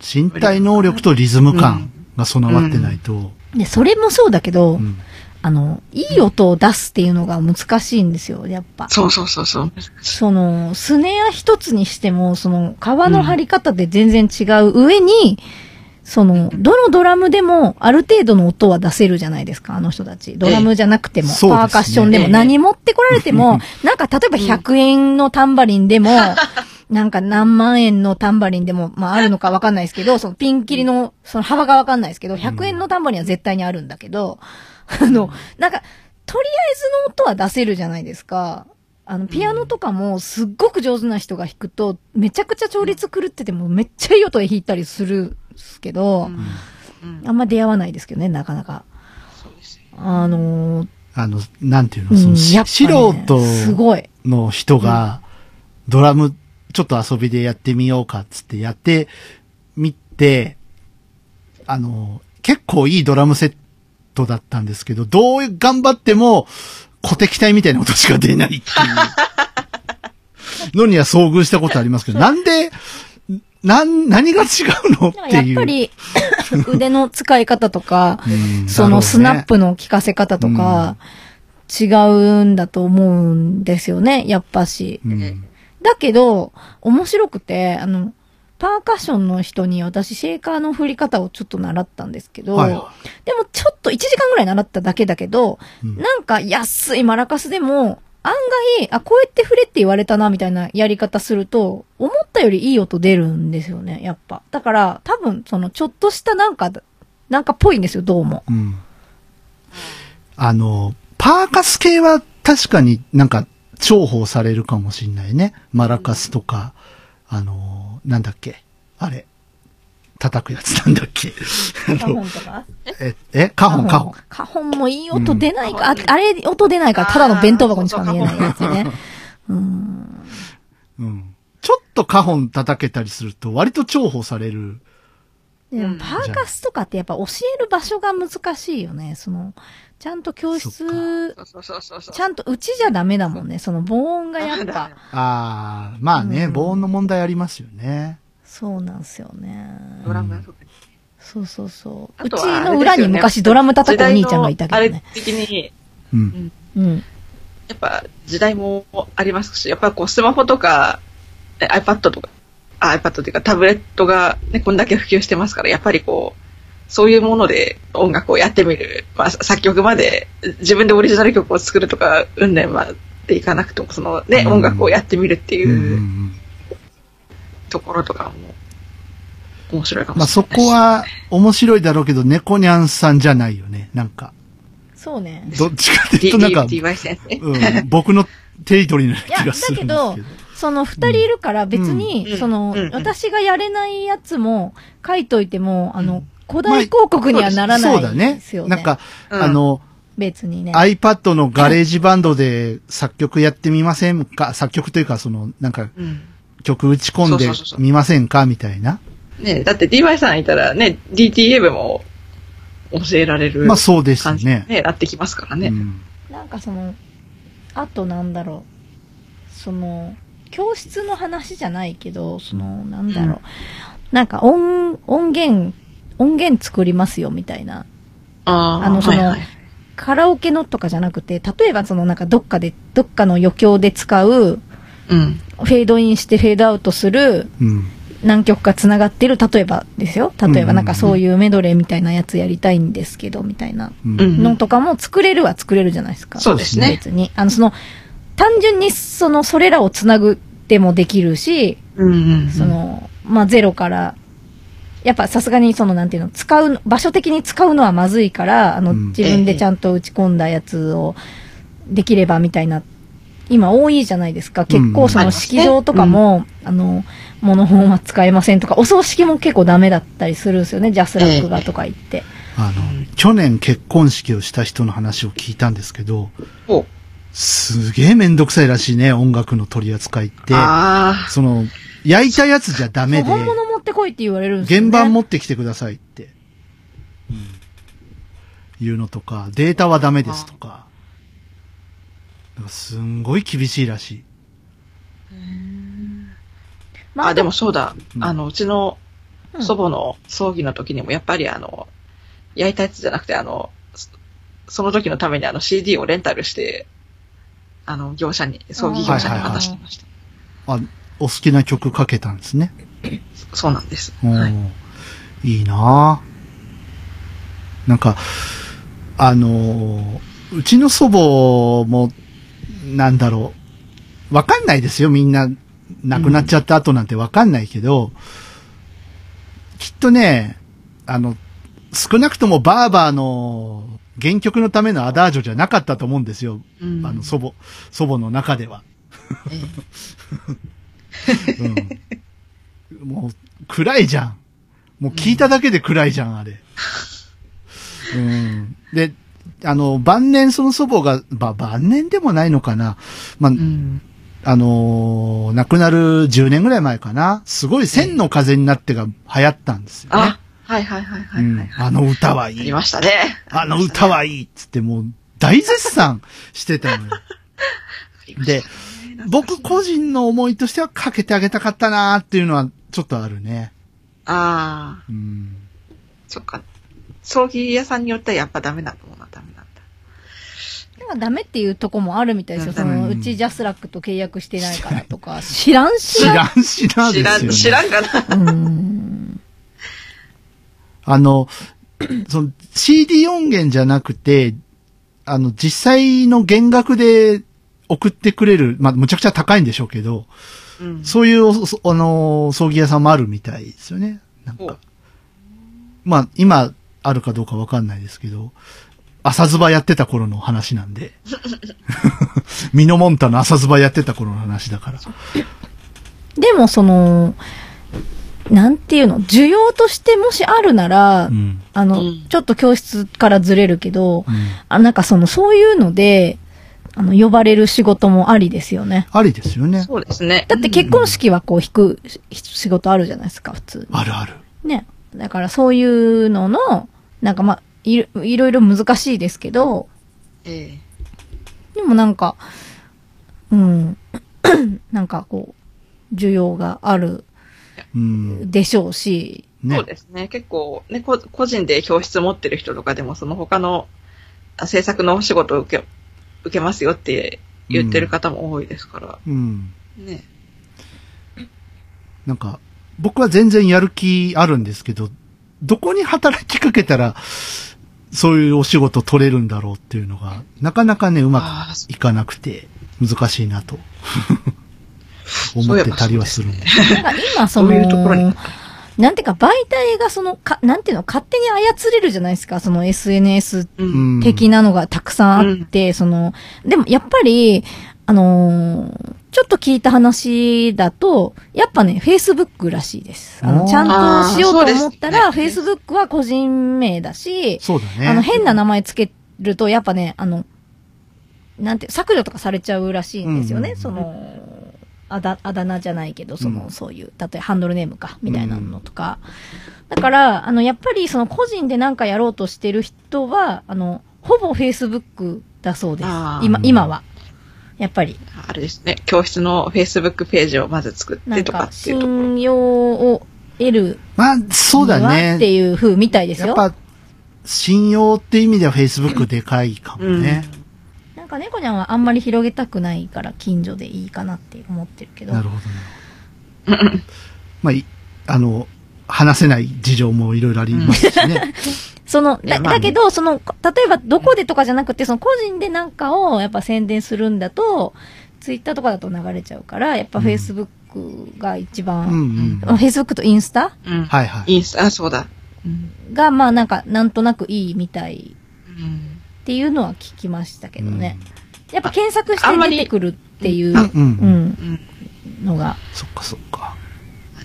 身体能力とリズム感が備わってないと。で、それもそうだけど、うんあの、いい音を出すっていうのが難しいんですよ、やっぱ。そうそうそうそう。その、スネア一つにしても、その、皮の張り方で全然違う上に、その、どのドラムでも、ある程度の音は出せるじゃないですか、あの人たち。ドラムじゃなくても、そうですねパーカッションでも、ええ何持ってこられても、なんか例えば100円のタンバリンでも、なんか何万円のタンバリンでも、まああるのかわかんないですけど、そのピンキリの、その幅がわかんないですけど、100円のタンバリンは絶対にあるんだけど、あの、なんか、とりあえずの音は出せるじゃないですか。あの、ピアノとかもすっごく上手な人が弾くと、めちゃくちゃ調律狂っててもめっちゃいい音で弾いたりするんですけど、うんあんま出会わないですけどね、なかなか。そうですよあのーあの、なんていうの、うんその、しやっぱ素ね人すごい。の人が、ドラム、ちょっと遊びでやってみようかっつってやってみて、あの、結構いいドラムセットだったんですけど、どう頑張っても、小敵体みたいな音しか出ないっていう のには遭遇したことありますけど、なんで、なん、何が違うのっていう。やっぱり、腕の使い方とか、うんそのスナッ。プの効かせ方とか、違うんだと思うんですよね、やっぱし。うんだけど、面白くて、あの、パーカッションの人に私、シェーカーの振り方をちょっと習ったんですけど、はいでもちょっと1時間ぐらい習っただけだけど、うんなんか安いマラカスでも、案外、あ、こうやって振れって言われたな、みたいなやり方すると、思ったよりいい音出るんですよね、やっぱ。だから、多分、その、ちょっとしたなんか、なんかっぽいんですよ、どうも。うん。あの、パーカス系は確かになんか重宝されるかもしんないね。マラカスとか、あの、なんだっけ？あれ。叩くやつなんだっけ？あカのホンとか？え、えカホン、カホン。カホンもいい音出ないか、ああれ音出ないから、ただの弁当箱にしか見えないやつね。うん。うん。ちょっとカホン叩けたりすると割と重宝される。でもパーカスとかってやっぱ教える場所が難しいよね。その、ちゃんと教室。ちゃんとうちじゃダメだもんね。その防音がやっぱ。ああ、まあね、うん防音の問題ありますよね。そうなんですよね。ドラムは特にそうそうそう。あうちの裏に昔ドラム叩くお兄ちゃんがいたけどね。のあれ的に、うん。うん。やっぱ時代もありますし、やっぱこうスマホとか、え iPad とか、あ iPad っていうかタブレットがね、こんだけ普及してますから、やっぱりこう、そういうもので音楽をやってみる。まあ作曲まで、自分でオリジナル曲を作るとか、うんねんまでいかなくても、そのね、うん音楽をやってみるっていうんところとかも、面白いかもまあしれない。そこ、は面白いだろうけど、猫ニャンさんじゃないよね。なんか、そうね。どっちかっていうとなんか。うん、僕のテリトリーのいや、だ気がするけどんですけど。、その二人いるから別に、うんその、私がやれないやつも書いといても、あの、古代広告にはならないそうだねですよね。なんか、うんあの、別にね。iPad のガレージバンドで作曲やってみませんか？作曲というか、その、なんか、うん曲打ち込んでそうそうそうそうみませんか？みたいな。ねだって DY さんいたらね、DTM も教えられるまあそうです感じね。ね、なってきますからね。うんなんかその、あとなんだろう。その、教室の話じゃないけど、その、なんだろう。なんか音、音源、音源作りますよみたいな。あーあのそのはいはいカラオケのとかじゃなくて、例えばそのなんかどっかで、どっかの余興で使う、うん。フェードインしてフェードアウトするうん。何曲か繋がってる、例えばですよ。例えばなんかうんそういうメドレーみたいなやつやりたいんですけど、みたいなうんうんのとかも作れるは作れるじゃないですか。そうですね別に。あの、その、単純にその、それらを繋ぐってもできるし、うんうん。そ、の、まあ、ゼロから、やっぱさすがにその、なんていうの、使う、場所的に使うのはまずいから、あの、うん。自分でちゃんと打ち込んだやつをできればみたいな、今多いじゃないですか。結構その式場とかも、あの、モノホンは使えませんとか、お葬式も結構ダメだったりするんですよね、ジャスラックがとか言って。あの、去年結婚式をした人の話を聞いたんですけど、お。すげえめんどくさいらしいね、音楽の取り扱いって。あその、焼いたやつじゃダメで、本物持ってこいって言われるんですよ、ね。原版持ってきてくださいって、うん、いうのとか、データはダメですとか。なんかすんごい厳しいらしい。あ。まあ、でもそうだ。うんあの、うちのうん祖母の葬儀の時にも、やっぱりあの、焼いたやつじゃなくて、あの、そその時のためにあの CD をレンタルして、あの、業者に、葬儀業者に渡してました。あ、お好きな曲かけたんですね。そうなんです。はい。いいなぁなんか、あのーうちの祖母も、なんだろう、わかんないですよ、みんな、亡くなっちゃった後なんてわかんないけど、きっとね、あの、少なくともバーバーの原曲のためのアダージョじゃなかったと思うんですよ。うんあの、祖母、祖母の中では。うん、もう、暗いじゃん。もう聞いただけで暗いじゃん、あれ。うん。で、あの、晩年その祖母が、ば、晩年でもないのかな。まあ、うん。あのー亡くなる10年ぐらい前かな。すごい千の風になってが流行ったんですよね。あ、はいはいはいはうんいはい。あの歌はいい。ありましたね。あの歌はいいっつってもう大絶賛してたのよ。で、僕個人の思いとしてはかけてあげたかったなーっていうのはちょっとあるね。ああ、うん。そっか。葬儀屋さんによってはやっぱダメだもんな、ダメなんだ。なんかダメっていうとこもあるみたいですよ。うんその、うちジャスラックと契約してないからとか、知らんし知らんしなです知らん、よね。知らんかな。うーん。あの、その CD 音源じゃなくて、あの、実際の弦楽で送ってくれる、まあ、むちゃくちゃ高いんでしょうけど、うん。そういうお、そあの、葬儀屋さんもあるみたいですよね。なんか。まあ、今、あるかどうかわかんないですけど、朝ズバやってた頃の話なんで。ミノモンタの朝ズバやってた頃の話だから。でもその、なんていうの、需要としてもしあるなら、うん。あの、うんちょっと教室からずれるけど、うん。あなんかその、そういうので、あの、呼ばれる仕事もありですよね。ありですよね。そうですね。だって結婚式はこう弾く仕事あるじゃないですか、普通に。あるある。ね。だからそういうのの、なんかまあ、いろいろいろ難しいですけど、えでもなんか、うん、なんかこう、需要があるうん。でしょうし、えねそうですね。結構、ね、こ個人で教室持ってる人とかでも、その他のあ制作のお仕事を受け、受けますよって言ってる方も多いですから。うん。ね。なんか、僕は全然やる気あるんですけど、どこに働きかけたら、そういうお仕事取れるんだろうっていうのが、なかなかね、うまくいかなくて、難しいなと、思ってたりはするんで。なんか今そういうところに。なんていうか媒体がその、か、なんていうの、勝手に操れるじゃないですか、その SNS うん。的なのがたくさんあって、その、でもやっぱり、あのーちょっと聞いた話だと、やっぱね、Facebook らしいです。あの、ちゃんとしようと思ったら、ね Facebook は個人名だし、そうだね。あの、変な名前つけると、やっぱね、あの、なんて、削除とかされちゃうらしいんですよね。うんその、あだ、あだ名じゃないけど、その、うんそういう、例えばハンドルネームか、みたいなのとか。だから、あの、やっぱり、その、個人でなんかやろうとしてる人は、あの、ほぼ Facebook だそうです今、今は。やっぱり、あれですね。教室の Facebook ページをまず作ってとかっていう。信用を得るまあ、そうだね。っていう風みたいですよ。やっぱ、信用って意味では Facebook でかいかもね。なんか猫ちゃんはあんまり広げたくないから近所でいいかなって思ってるけど。なるほどね。まあ、いあの、話せない事情もいろいろありますしね。その、だいやまあねだけど、その、例えばどこでとかじゃなくて、その個人でなんかをやっぱ宣伝するんだと、ツイッターとかだと流れちゃうから、やっぱうん Facebook が一うん番、うん。あ Facebook とインスタ？うん。はいはい。インスタ、あ、そうだ。うん。が、まあなんか、なんとなくいいみたいうん。っていうのは聞きましたけどね。やっぱ検索して出てくるっていう、うん。うん。うん、うん。のが。そっかそっか。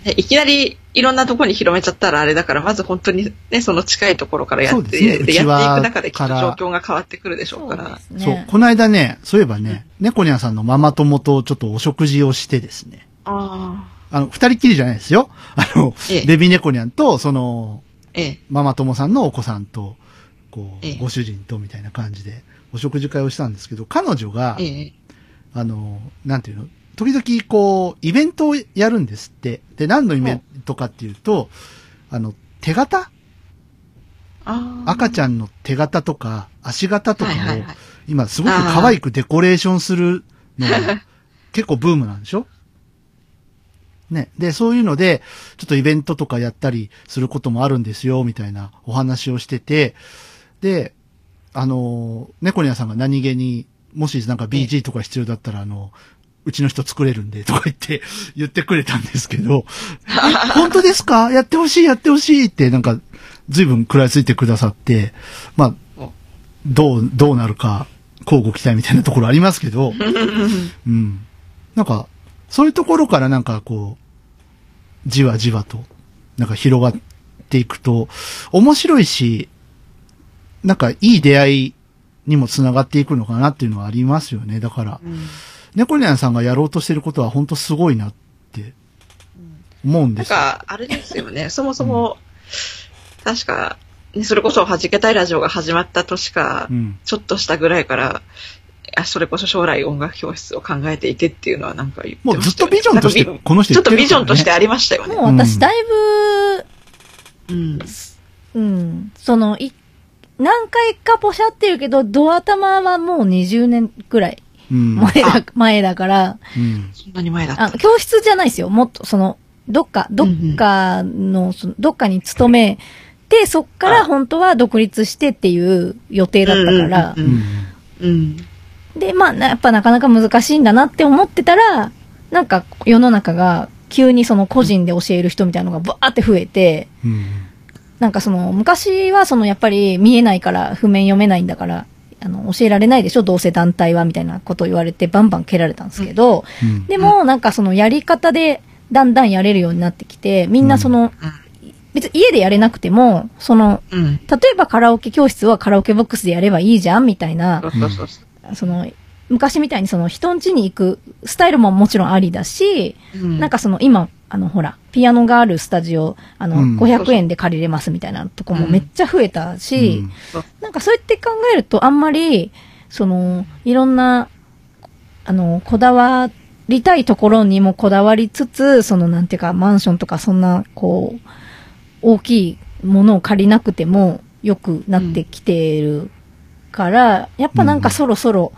ねいきなりいろんなところに広めちゃったらあれだから、まず本当にね、その近いところからやって、ねやっていく中できっと状況が変わってくるでしょうから。そうね。。そうこの間ね、そういえばね、猫ニャンさんのママ友とちょっとお食事をしてですね。ああ。あの、二人きりじゃないですよ。あの、ええベビー猫ニャンと、その、ええ。ママ友さんのお子さんと、こう、ええご主人とみたいな感じで、お食事会をしたんですけど、彼女が、ええ。あの、なんていうの、時々こう、イベントをやるんですって。で、何のイベントかっていうと、あの、手形？赤ちゃんの手形とか、足形とかを、はいはいはい今すごく可愛くデコレーションするのが 結構ブームなんでしょ？ね。で、そういうので、ちょっとイベントとかやったりすることもあるんですよ、みたいなお話をしてて、で、あの、猫ニャンさんが何気に、もしなんか BG とか必要だったら、あの、うちの人作れるんで、とか言って、言ってくれたんですけど、え 本当ですか？やってほしい、やってほしいって、なんか、随分食らいついてくださって、まあ、どう、どうなるか、交互期待みたいなところありますけど、うん。なんか、そういうところからなんかこう、じわじわと、なんか広がっていくと、面白いし、なんかいい出会いにもつながっていくのかなっていうのはありますよね。だから、うん猫ニャンさんがやろうとしてることは本当すごいなって思うんなんですよ。か、あれですよね。そもそも、確か、ね、それこそ弾けたいラジオが始まった年か、うん。ちょっとしたぐらいから、あそれこそ将来音楽教室を考えていてっていうのはなんか言ってもうずっとビジョンとしてこの人ちょ言ってるからねっとビジョンとしてありましたよね。もう私だいぶ、うん。うん、その、い、何回かポシャってるけど、ドア玉はもう20年くらいうん。前だ、前だから、うん。そんなに前だった。あ教室じゃないですよ。もっと、その、どっか、どっかの、そのどっかに勤めて、そっから本当は独立してっていう予定だったから。で、まあ、なやっぱなかなか難しいんだなって思ってたら、なんか世の中が急にその個人で教える人みたいなのがバーって増えて、うん。なんかその、昔はそのやっぱり見えないから譜面読めないんだから、あの、教えられないでしょ？どうせ団体はみたいなことを言われてバンバン蹴られたんですけど、うん。でもなんかそのやり方でだんだんやれるようになってきて、みんなその、別に家でやれなくても、その、うん。例えばカラオケ教室はカラオケボックスでやればいいじゃんみたいなそ、うそうそうそう。その、昔みたいにその人ん家に行くスタイルももちろんありだし、うんなんかその今、あのほら、ピアノがあるスタジオ、あの、うん。500円で借りれますみたいなとこもめっちゃ増えたし、うん。なんかそうやって考えるとあんまり、その、いろんな、あの、こだわりたいところにもこだわりつつ、そのなんていうか、マンションとかそんな、こう、大きいものを借りなくても良くなってきてるから、やっぱなんかそろそろ、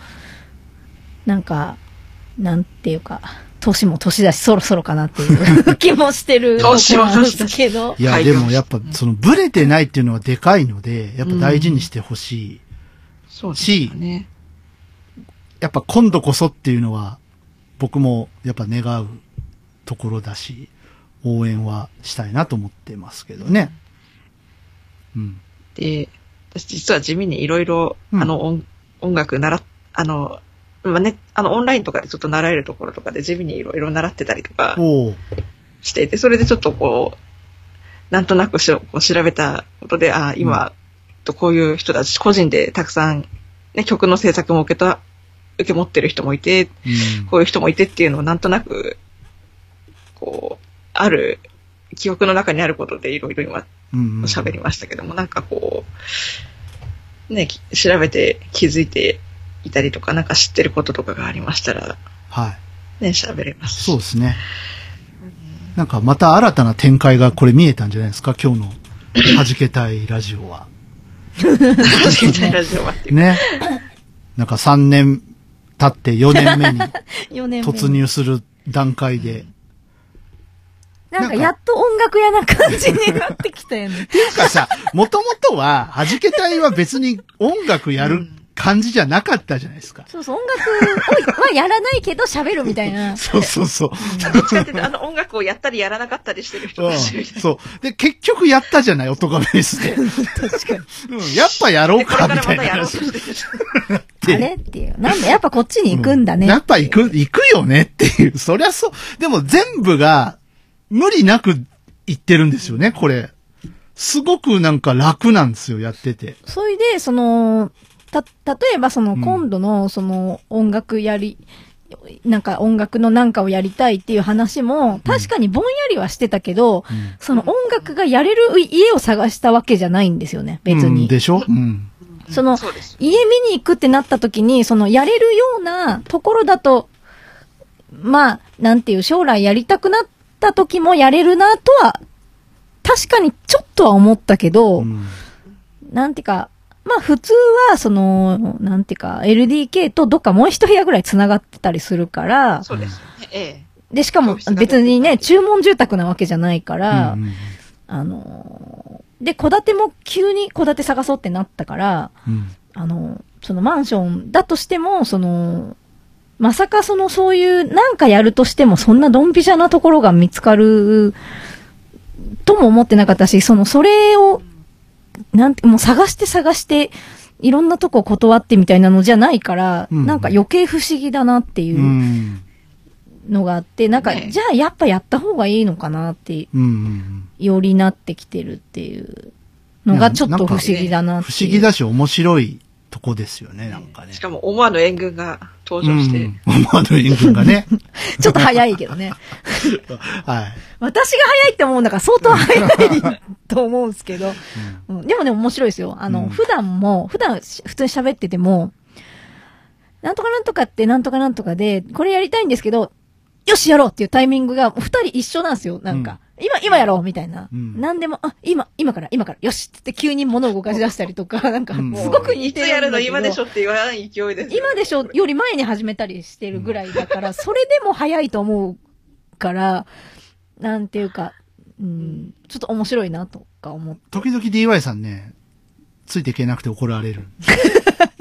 なんか、なんていうか、年も年だしそろそろかなっていう 気もしてるんで年だしすけど。いや、でもやっぱ、その、ブレてないっていうのはでかいので、やっぱ大事にしてほしい。そうですよね。やっぱ今度こそっていうのは、僕もやっぱ願うところだし、応援はしたいなと思ってますけどね。うん。で、私実は地味にいろいろ、うんあの音、音楽習っ、あの、まあね、あの、オンラインとかでちょっと習えるところとかで地味にいろいろ習ってたりとかしていて、それでちょっとこう、なんとなくしょこう調べたことで、ああ、今、とこういう人たち、個人でたくさん、ね、曲の制作も受けた、受け持ってる人もいて、うん。こういう人もいてっていうのをなんとなく、こう、ある、記憶の中にあることでいろいろ今うんうん。喋りましたけども、なんかこう、ね、き調べて気づいていたりとか、なんか知ってることとかがありましたら、はい。ね、喋れますし。そうですね。なんかまた新たな展開がこれ見えたんじゃないですか？今日の弾けたいラジオは。はじけたいラジオはっていう。ね。なんか3年経って4年目に 4年目。突。入する段階で。なんかやっと音楽屋な感じになってきたよね。っていうかさ、もともとは、はじけ隊は別に音楽やる感じじゃなかったじゃないですか。そうそう、音楽をはやらないけど喋るみたいな。そうそうそう。どっちかってあの音楽をやったりやらなかったりしてる人うんたちみたいな。そう。で、結局やったじゃない、音がベースで。確かに。うん、やっぱやろうか、からまたみたいな話やろうとしてる。あれ？っていう。なんでやっぱこっちに行くんだね。やっぱ行く、行くよねっていう。そりゃそう。でも全部が無理なく行ってるんですよね、これ。すごくなんか楽なんですよ、やってて。それで、その、た、例えばそのうん。今度のその音楽やり、なんか音楽のなんかをやりたいっていう話も、確かにぼんやりはしてたけど、うん。その音楽がやれる家を探したわけじゃないんですよね、別に。うんでしょ？うん。その、そ。家見に行くってなった時に、そのやれるようなところだと、まあ、なんていう、将来やりたくなった時もやれるなとは、確かにちょっとは思ったけど、うん。なんていうか、まあ普通は、その、なんていうか、LDK とどっかもう一部屋ぐらい繋がってたりするから、そうですよね。ええ。で、しかも別にね、注文住宅なわけじゃないから、うんあのー、で、戸建ても急に戸建て探そうってなったから、うんあの、そのマンションだとしても、その、まさかそのそういうなんかやるとしてもそんなドンピシャなところが見つかるとも思ってなかったし、そのそれを、なんて、もう探して探して、いろんなとこ断ってみたいなのじゃないから、うんなんか余計不思議だなっていううんのがあって、なんか、ねじゃあやっぱやった方がいいのかなって、うんうんよりなってきてるっていうのがちょっと不思議だなって。不思議だし面白いとこですよね、なんかね。しかも思わぬ援軍が登場して、うん思わぬ援軍がね。ちょっと早いけどね。はい。私が早いって思うんだから相当早いと思うんですけど。うんでもね、面白いですよ。あの、うん普段も、普段し普通に喋ってても、なんとかなんとかってなんとかなんとかで、これやりたいんですけど、よしやろうっていうタイミングが、二人一緒なんですよ。なんか、今、今やろうみたいな。うんなんでも、あ、今、今から、今から、よしって言って急に物を動かし出したりとか、なんか、うんすごく似てるんだけど。いつやるの今でしょって言わない勢いです。今でしょより前に始めたりしてるぐらいだから、それでも早いと思うから、なんていうか、うん、ちょっと面白いなとか思って。時々 DY さんね、ついていけなくて怒られる。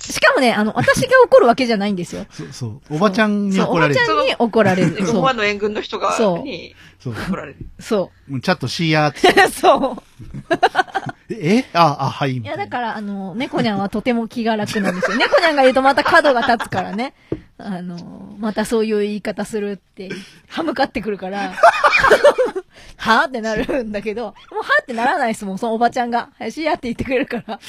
しかもね、あの、私が怒るわけじゃないんですよ。そう、そう。おばちゃんに怒られるばち。ゃんに怒られる。思そう。わぬ援軍の人が、そうにそう。怒られる。そもうチャットしやーって。う。そう。えあ、あ、はい。いや、だから、あの、猫ニャンはとても気が楽なんですよ。猫ニャンが言うとまた角が立つからね。あの、またそういう言い方するって、歯向かってくるから、はぁってなるんだけど、もうはぁってならないですもん、そのおばちゃんが。はいしやって言ってくれるから、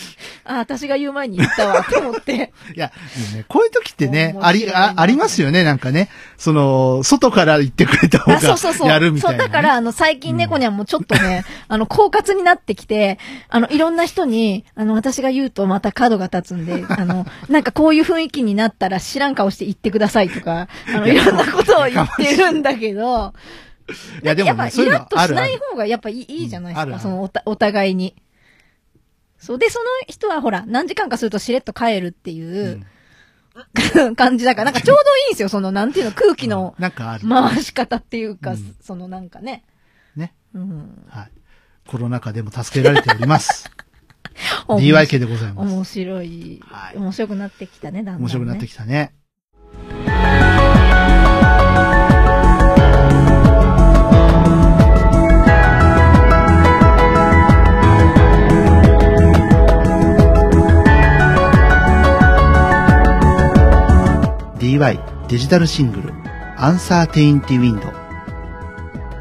あ、私が言う前に言ったわ、って思って。いや、ね、こういう時ってね、あり、あ、ありますよね、なんかね。その、外から言ってくれた方あ、そうそうそう。がやるみたいな、ね。そう、だから、あの、最近猫ニャンもちょっとね、あの、狡猾になってきて、あの、いろんな人に、あの、私が言うとまた角が立つんで、あの、なんかこういう雰囲気になったら知らん顔して言ってくださいとか、あの、いろんなことを言ってるんだけど、いや、でもね、やっぱイラッとしない。方がやっぱいいいいじゃないですか、うんそのおた、お互いに。そうで、その人はほら、何時間かするとしれっと帰るっていうう、感じだから、なんかちょうどいいんですよ、その、なんていうの、空気の。回し方っていうか、うんそのなんかね。ね。うん。はい。コロナ禍でも助けられております。DYK でございます。面白い、はい面白くなってきたね、だんだん、ね。面白くなってきたね。DY デジタルシングルアンサーテインティウィンド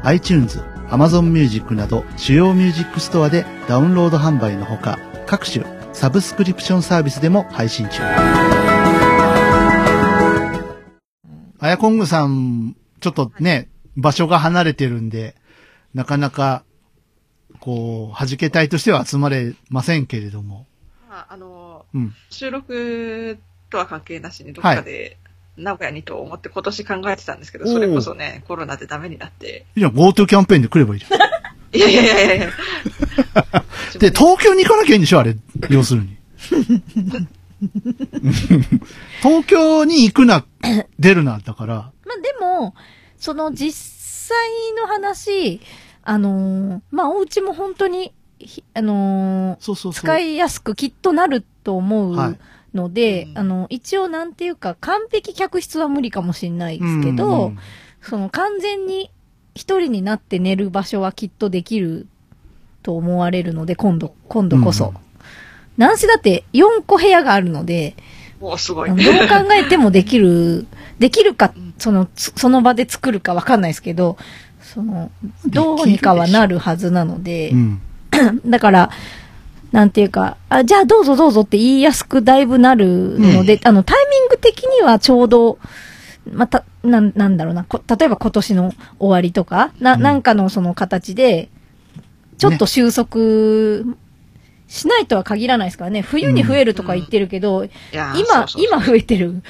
iTunes、Amazon Music など主要ミュージックストアでダウンロード販売のほか各種サブスクリプションサービスでも配信中。あやこんぐさん、ちょっとね、場所が離れてるんで、なかなか、こう、弾け隊としては集まれませんけれども。まあ、あの、うん。収録とは関係なしにどっかで、名古屋にと思って今年考えてたんですけど、おーそれこそね、コロナでダメになって。いいじゃん、GoTo キャンペーンで来ればいいじゃん。いやいやいやいやいや。で、東京に行かなきゃいいんでしょあれ。要するに。東京に行くな、出るな、だから。まあでも、その実際の話、あのーまあお家も本当に、ひあのー。使いやすくきっとなると思はいうので、うんあの、一応なんていうか、完璧客室は無理かもしれないですけど、うんうんその完全に一人になって寝る場所はきっとできると思われるので、今度、今度こそ。うんなんせだって4個部屋があるので、すごい。どう考えてもできる、できるか、その、つその場で作るかわかんないですけど、その、どうにかはなるはずなのでう、ん。だから、なんていうか、あ、じゃあどうぞどうぞって言いやすくだいぶなるので、あの、タイミング的にはちょうど、また、なん、なんだろうな、こ例えば今年の終わりとか、な、うんなんかのその形で、ちょっと収束しないとは限らないですからね。冬に増えるとか言ってるけど、うそうそう今増えてる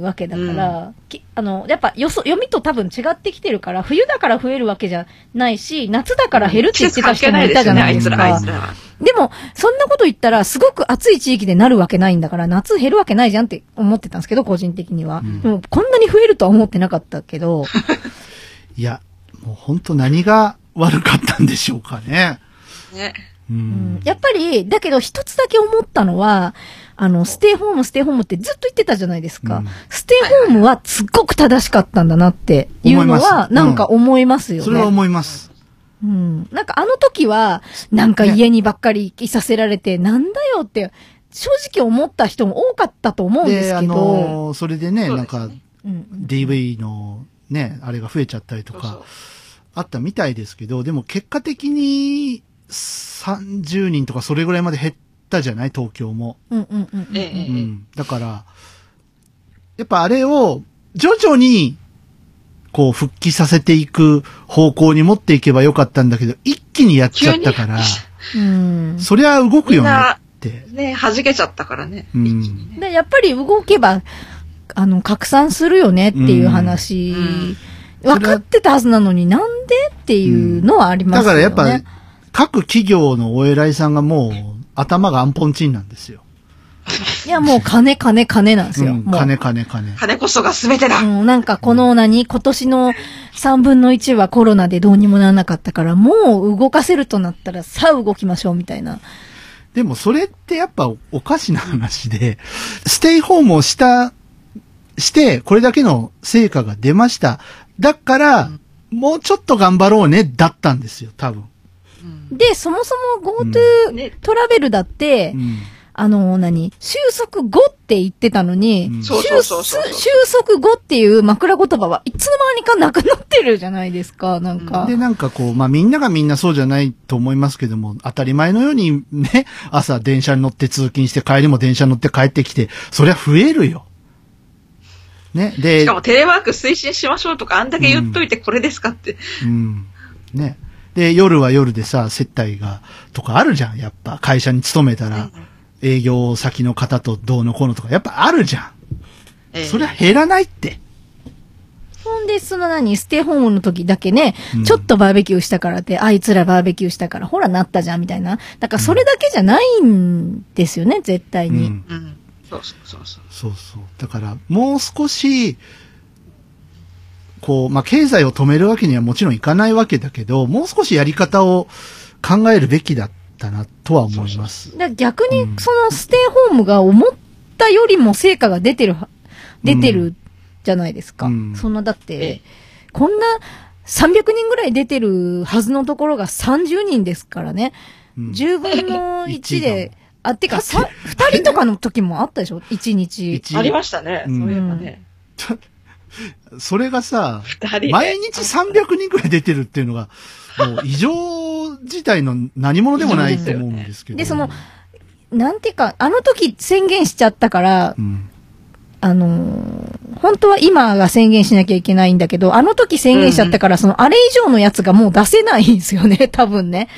わけだから、きあの、やっぱよそ、読みと多分違ってきてるから、冬だから増えるわけじゃないし、夏だから減るって言ってた人もいたじゃないです季節関係ないか。ですよねあいつら、あいつらは。でも、そんなこと言ったら、すごく暑い地域でなるわけないんだから、夏減るわけないじゃんって思ってたんですけど、個人的には。んでも、こんなに増えるとは思ってなかったけど、いや、もう本当何が悪かったんでしょうかね。ね。ううんん。やっぱり、だけど一つだけ思ったのは、あの、ステイホーム、ステイホームってずっと言ってたじゃないですか。うんステイホームはすっごく正しかったんだなっていうのは、すなんか思いますよね。それは思います。うん。なんかあの時は、なんか家にばっかりいさせられて、なんだよって、正直思った人も多かったと思うんですで、あけど、のーそれでね、なんか、うん、DV のね、あれが増えちゃったりとかあったみたいですけど、でも結果的に30人とかそれぐらいまで減ったじゃない？東京も。うんうんうんうん。ええうん。だから、やっぱあれを徐々に、こう復帰させていく方向に持っていけばよかったんだけど、一気にやっちゃったから、うん。そりゃ動くよねって。ね、弾けちゃったからね。うん。でやっぱり動けば、あの、拡散するよねっていう話、うん分かってたはずなのになんでっていうのはありますよね。だからやっぱ、各企業のお偉いさんがもう、頭がアンポンチンなんですよ。いやもう金金金なんですよ。うん、金金金。金こそが全てだ、うん、なんかこの何、今年の3分の1はコロナでどうにもならなかったから、もう動かせるとなったらさあ動きましょうみたいな。でもそれってやっぱおかしな話で、ステイホームをした、して、これだけの成果が出ました。だから、もうちょっと頑張ろうね、だったんですよ、多分。うんで、そもそもうん GoTo ねトラベルだって、うん。あの、何？収束後って言ってたのに、うんそうそうそうそう収束後っていう枕言葉はいつの間にかなくなってるじゃないですか、なんか。で、なんかこう、まあみんながみんなそうじゃないと思いますけども、当たり前のようにね、朝電車に乗って通勤して帰りも電車に乗って帰ってきて、そりゃ増えるよ。ね、でしか、もテレワーク推進しましょうとか、あんだけ言っといてこれですかって。うん。ね。で、夜は夜でさ、接待が、とかあるじゃん、やっぱ。会社に勤めたら、営業先の方とどうのこうのとか、やっぱあるじゃん。ええそりゃ減らないって。ほんで、その何、ステイホームの時だけね、うんちょっとバーベキューしたからって、あいつらバーベキューしたから、ほらなったじゃん、みたいな。だからそれだけじゃないんですよね、絶対に。うん。うん。そうそうそうそう。そうそう。だから、もう少し、こう、まあ、経済を止めるわけにはもちろんいかないわけだけど、もう少しやり方を考えるべきだったな、とは思います。逆にうん、そのステイホームが思ったよりも成果が出てるは、出てるじゃないですか。うんそんな、だっえて、こんな300人ぐらい出てるはずのところが30人ですからね。うん10分の1で一、あ、てか、さ、2人とかの時もあったでしょ ?1 日。一ありましたね。うんそういえばね。それがさ。毎日300人くらい出てるっていうのが、もう異常事態の何者でもないと思うんですけど。で、その、なんていうか、あの時宣言しちゃったから、うん、あのー本当は今が宣言しなきゃいけないんだけど、あの時宣言しちゃったから、そのあれ以上のやつがもう出せないんですよね、多分ね。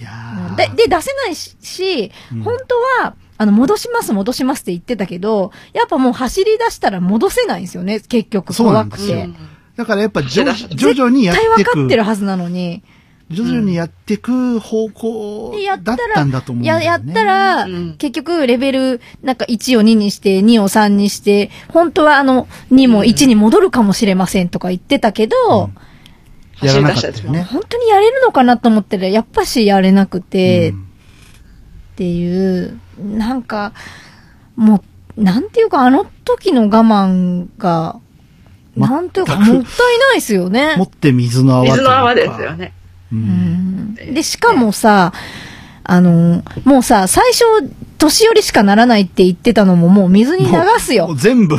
いやーで、で、出せないし、本当は、あの、戻します、戻しますって言ってたけど、やっぱもう走り出したら戻せないんですよね、結局そうな怖くて。だからやっぱ徐々にやっ絶対ていく。分かってるはずなのに、徐々にやっていく方向でやったらだったんだと思うんだよや、ね。やったら、うん結局、レベル、なんか1を2にして、2を3にして、本当はあの、2も1に戻るかもしれませんとか言ってたけど、やらなかったよね。本当にやれるのかなと思ったら、やっぱしやれなくて、うんっていう、なんか、もう、なんていうか、あの時の我慢が、なんていうか、もったいないですよね。持って水の泡水の泡ですよ。ね。う。うんんで、しかもさ、あの、もうさ、最初、年寄りしかならないって言ってたのももう水に流すよ。全部、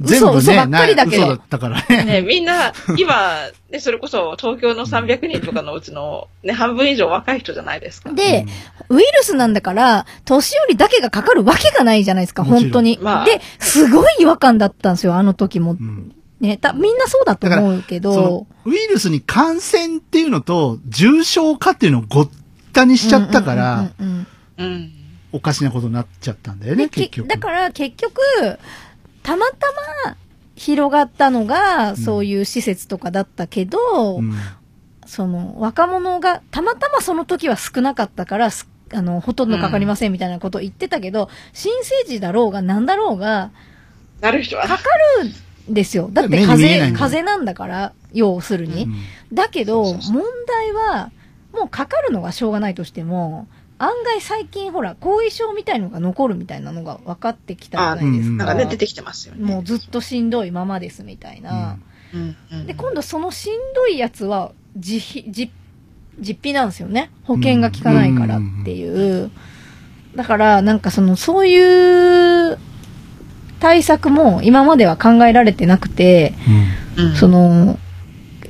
全部ね、嘘ばっかりだけどだったからね。ね、みんな、今、ね、それこそ東京の300人とかのうちの、ね、半分以上若い人じゃないですか。で、ウイルスなんだから、年寄りだけがかかるわけがないじゃないですか、本当に。まあで、すごい違和感だったんですよ、あの時も。うんね、たみんなそうだと思うけど、ウイルスに感染っていうのと、重症化っていうのをごったにしちゃったから、うんうんうんうんうん。おかしなことになっちゃったんだよね、結局。だから結局、たまたま広がったのが、そういう施設とかだったけど、うんその、若者が、たまたまその時は少なかったから、すあの、ほとんどかかりませんみたいなことを言ってたけど、新生児だろうが何だろうが、なる人は。かかるんですよ。だって風邪、風邪なんだから、要するに。うんだけど、問題は、もうかかるのがしょうがないとしても、案外最近ほら、後遺症みたいのが残るみたいなのが分かってきたじゃないですか。なんかね、出てきてますよね。もうずっとしんどいままですみたいな。うんうんで、今度そのしんどいやつは、自費、実、実費なんですよね。保険が効かないからっていう。だから、なんかその、そういう対策も今までは考えられてなくて、うんその、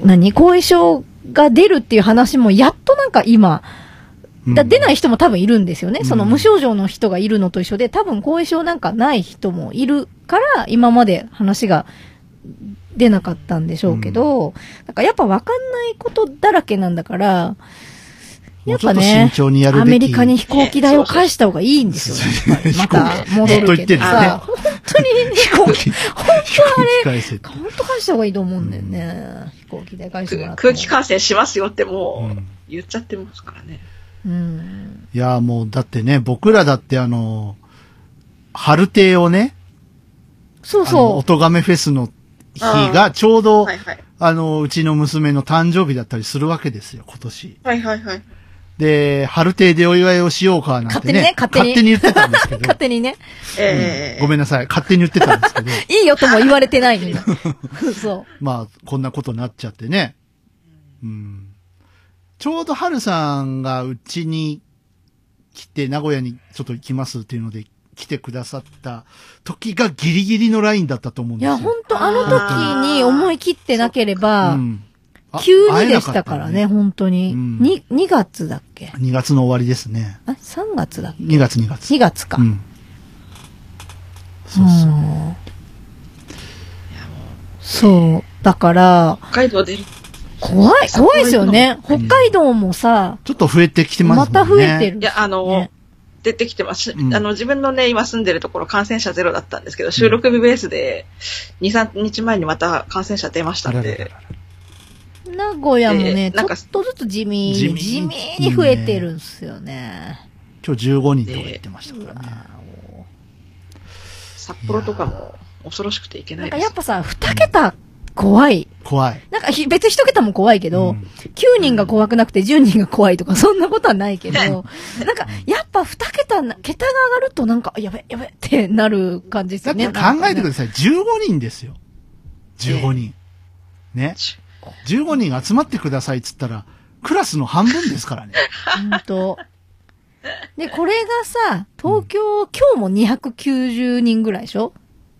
何？後遺症が出るっていう話もやっとなんか今、うんだ出ない人も多分いるんですよね。うんその無症状の人がいるのと一緒で、多分後遺症なんかない人もいるから、今まで話が出なかったんでしょうけど、なんかやっぱわかんないことだらけなんだから、やっぱねアメリカに飛行機代を返した方がいいんですよ。やっぱりまた戻るけどさ、本当にね、飛行機、飛行機返せって。本当返した方がいいと思うんだよね。飛行機代返してもらっても。空気感染しますよってもううん言っちゃってますからね。うん。いや、もう、だってね、僕らだってあの、春亭をね、そうそおとがめフェスの日がちょうど、はいはい。あの、うちの娘の誕生日だったりするわけですよ、今年。はいはいはい。で、春亭でお祝いをしようかなんてね。勝手にね勝手に言ってたんですけう。ど。勝手にね。ええごめんなさい。勝手に言ってたんですけど。いいよとも言われてないのに。そまあ、こんなことになっちゃってね。うん。ちょうど春さんがうちに来て、名古屋にちょっと行きますっていうので来てくださった時がギリギリのラインだったと思うんですよ。や、本当あの時に思い切ってなければ、うんあ急にでしたからね、本当に。うんに、2月だっけ？2月の終わりですね。あ、3月だっけ？2月2月。2月か。うん。そうそう。うんそう。だから、北海道で、怖い、怖いですよね。北海道もさ、ちょっと増えてきてますもんね。また増えてる。いや、あの、ね出てきてます。うんあの、自分のね、今住んでるところ感染者ゼロだったんですけど、収録日ベースで、2、3日前にまた感染者出ましたんで、名古屋もね、なんかっとずつ地味に、地味地に味に増えてるんすよね。今日15人とか言ってましたからね。札幌とかも恐ろしくていけなないんかです。やっぱさ、二桁怖い。怖い。なんかひ別に一桁も怖いけど、うん9人が怖くなくて10人が怖いとか、そんなことはないけど、なんか、やっぱ二桁な、桁が上がるとなんか、やべ、やべってなる感じですよね。だって考えてくだささい。15人ですよ。15人。ね。15人集まってくださいっつったら、クラスの半分ですからね。い。本当で、これがさ、東京、今日も290人ぐらいでしょ？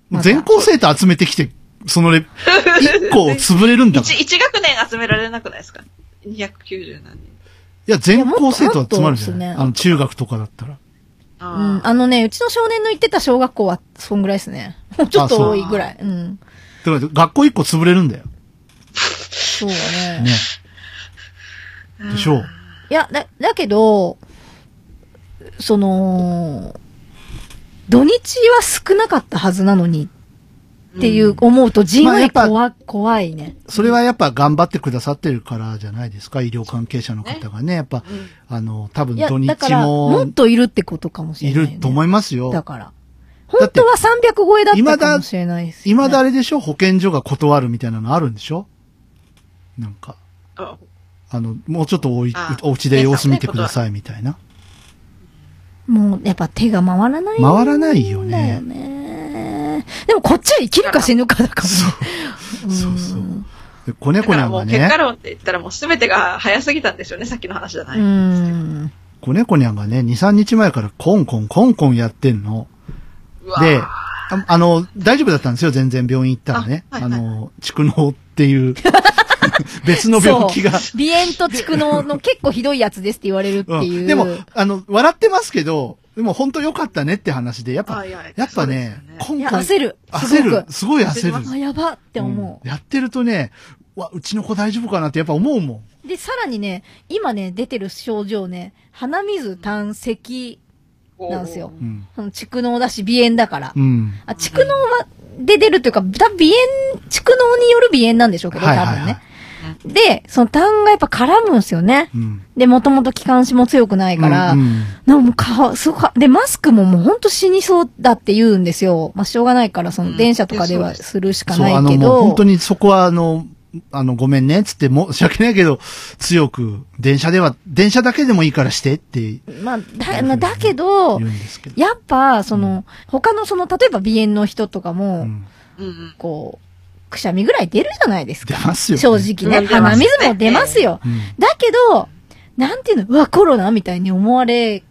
もう全校生徒集めてきて、そのレ、1個潰れるんだから。一、一学年集められなくないですか ?290 何人。いや、全校生徒集まるじゃないねあの、中学とかだったら。うん、ああのね、うちの少年の行ってた小学校は、そんぐらいですね。もうちょっと多いぐらい。うん。だから、学校1個潰れるんだよ。そうね。ね。でしょう。いや、だ、だけど、その、土日は少なかったはずなのに、っていう思うと、じんわまあ怖、怖いね。それはやっぱ頑張ってくださってるからじゃないですか、医療関係者の方がね。やっぱ、あの、多分土日だから、ももっといるってことかもしいれない、ね。ると思いますよ。だから。本当は300超えだったかもしれないですよ、ね。今だあれでしょ？保健所が断るみたいなのあるんでしょ？なんか、ああの、もうちょっとおお家で様子見てくださいみたいな。もう、やっぱ手が回らない。回らないよね。でもこっちは生きるか死ぬかだからね。そうそう。で子猫にゃんがだからもう結果ね、論って言ったらもう全てが早すぎたんですよね、さっきの話じゃない。うん。子猫にゃんがね、2、3日前からコンコンコンコンやってんの。で、ああの、大丈夫だったんですよ、全然病院行ったらね。あ,、あはいはいの、蓄膿っていう、別の病気が。そう鼻炎と蓄膿の結構ひどいやつですって言われるっていう。うん、でも、あの、笑ってますけど、でも本当良かったねって話で、やっぱ、やっぱねそうですよねいや、コンコン、焦る。す焦る。ごくすごい焦る。あ、やばって思うんやってるとね、わ、うちの子大丈夫かなってやっぱ思うもん。う。で、さらにね、今ね、出てる症状ね、鼻水、胆石なんですよ。うん。その蓄膿だし、鼻炎だから。うん。あ、蓄膿は、で出るというか、多分鼻炎、蓄膿による鼻炎なんでしょうけど、はいはいはい多分ね。で、その痰がやっぱ絡むんですよね。うん。で、もともと気管支も強くないから、うんうんなんかもうか、すごか、で、マスクももうほんと死にそうだって言うんですよ。まあ、しょうがないから、その電車とかではするしかないあの、けど。もう本当にそこはあの、あの、ごめんね、つって 申し訳ないけど、強く、電車では、電車だけでもいいからしてってまあ、だ、まあ、だけどけど。やっぱ、その、他のその、例えば鼻炎の人とかも、うんうんうん。こう、くしゃみぐらい出るじゃないですか。出ますよね正直ね。鼻水も出ますよ。うんだけど、なんていうの、うわ、コロナみたいに思われ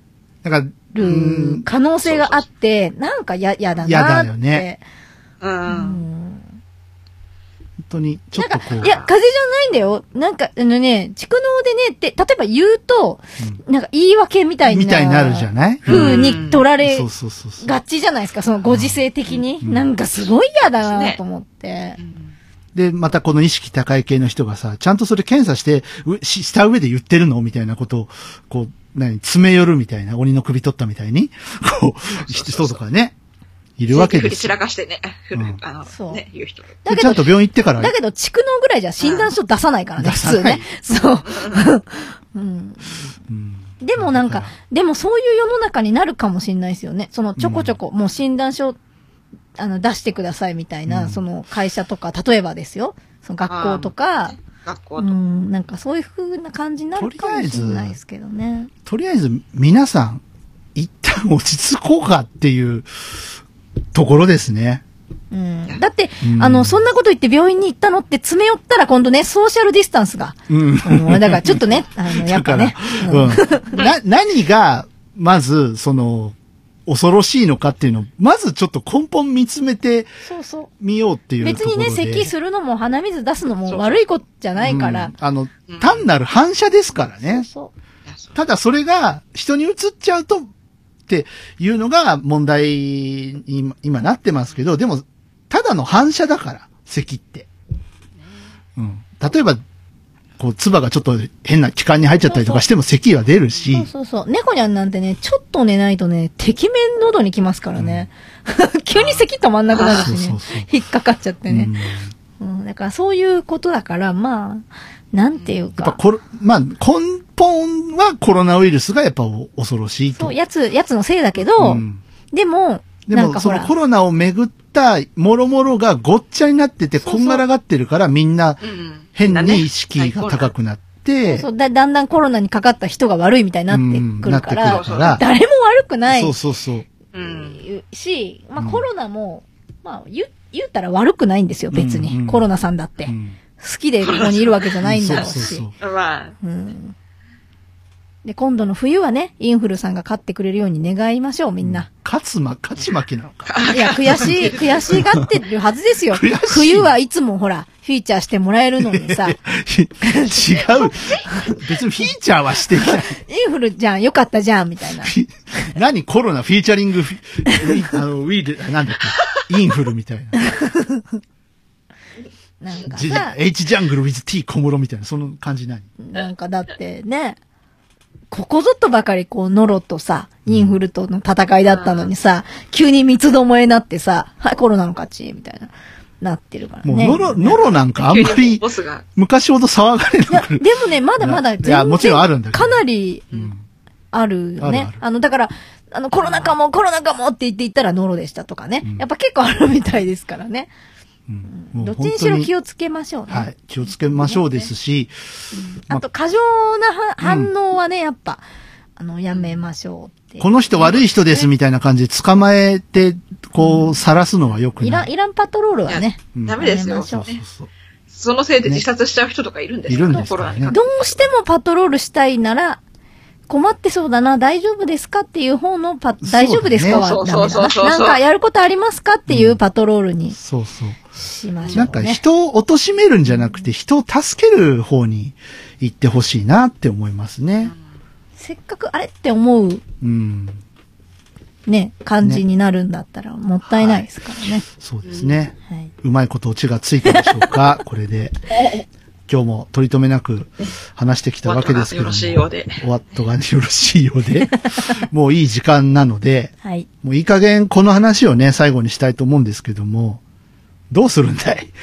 るん可能性があって、なんかや、やだなって。やだよねう。うん当に、ちょっとこう。いや、風邪じゃないんだよ。なんか、あのね、蓄膿でねって、例えば言うと、なんか言い訳みたいな。みたいになるじゃない？風に取られそうそうそうそう。がちじゃないですか、そのご時世的に。うんなんかすごい嫌だなと思って。で、またこの意識高い系の人がさ、ちゃんとそれ検査して、うしした上で言ってるの？みたいなことを、こう、何、詰め寄るみたいな、鬼の首取ったみたいに、こう、人とかね、いるわけです散らかしてね、うん あそうの、ね、言う人。だけどでちゃんと病院行ってから、だけど、蓄膿ぐらいじゃ診断書出さないからね、普通ね。そう。うん。うんでもなんかでもそういう世の中になるかもしれないですよね。そのちょこちょこ、もう診断書、あの、出してくださいみたいな、うんその会社とか、例えばですよ。その学校とか、う学校と。ん、なんかそういう風な感じになるかもしれないですけどね。とりあえず、皆さん、一旦落ち着こうかっていうところですね。うん。だって、うんあの、そんなこと言って病院に行ったのって詰め寄ったら今度ね、ソーシャルディスタンスが。うん。うん、だからちょっとね、あの、やっぱね。うん。な、何が、まず、その、恐ろしいのかっていうのを、まずちょっと根本見つめてそうそう。みようっていう。別にね、咳するのも鼻水出すのも悪いことじゃないからうん。あの、単なる反射ですからね。そう。そうただそれが人に移っちゃうとっていうのが問題に今今なってますけど、でも、ただの反射だから、咳って。うん。例えば、こう、唾がちょっと変な気管に入っちゃったりとかしても咳は出るし、そうそうそう。猫にゃんなんてね、ちょっと寝ないとね、てきめん喉に来ますからね。急に咳止まんなくなるしねそうそうそう。引っかかっちゃってうんね。うん。だからそういうことだから、まあ、なんていうやっぱか。コロ、まあ、根本はコロナウイルスがやっぱ恐ろしいと。そう、やつ、やつのせいだけど、うんでも、でも、なんかほらそのコ、ロナをめぐったもろもろがごっちゃになってて、こんがらがってるから、みんな変に意識が高くなって、そうだだんだんコロナにかかった人が悪いみたいになってくるから、うんなってくるから誰も悪くないそうそうそう。うん。し、まあうんコロナも、まあ言う、言ったら悪くないんですよ、別に。うんうんコロナさんだって。うん好きでここにいるわけじゃないんだろうし。そうそうそうまあ、うんで、今度の冬はね、インフルさんが勝ってくれるように願いましょう、みんな。勝つま、勝ち負けなのか。いや、悔しい、悔しがってるはずですよ。冬はいつもほら、フィーチャーしてもらえるのにさ、イ違う。別にフィーチャーはしてない。ンフルじゃん、よかったじゃん、みたいな。何コロナフィーチャリングあの、ウィール、なんだっけ、インフルみたいな。なんかジさ、H ジャングル with T 小室みたいな、その感じ何？なんかだってね、ここぞとばかりこう、ノロとさ、インフルとの戦いだったのにさ、急に三つどもえになってさ、はい、コロナの勝ち、みたいな、なってるからもう、ね。ノロ、ノロなんかあんまりボスが。昔ほど騒がれいや、なくでもね、まだまだい全然、やもちろんあるんだけどかなりうんあるよね。あるあるあの、だから、あの、コロナ禍も、コロナ禍もって言って言ったらノロでしたとかね。うんやっぱ結構あるみたいですからね。うんどっちにしろ気をつけましょうね。はい。気をつけましょうですし、まあと、過剰なは反応はね、やっぱ、あの、やめましょうって。この人悪い人ですみたいな感じで捕まえて、こう、晒すのは良くイラン、ない。イランパトロールはね、うんダメですよ。そうそうそう。そのせいで自殺しちゃう人とかいるんですよいるんですからねどうしてもパトロールしたいなら、困ってそうだな、大丈夫ですかっていう方のパ、大丈夫ですかはダメそうそうだな。なんかやることありますかっていうパトロールにそうそう。しましょうね。なんか人を貶めるんじゃなくて、人を助ける方に行ってほしいなって思いますね。せっかくあれって思ううん。ね、感じになるんだったらもったいないですからね。そうですね。はい。うまいことオチがついたでしょうかこれで。今日も取り留めなく話してきたわけですけども。よろしいようで。おわっとがよろしいようで。もういい時間なので、はい。もういい加減この話をね、最後にしたいと思うんですけども、どうするんだい？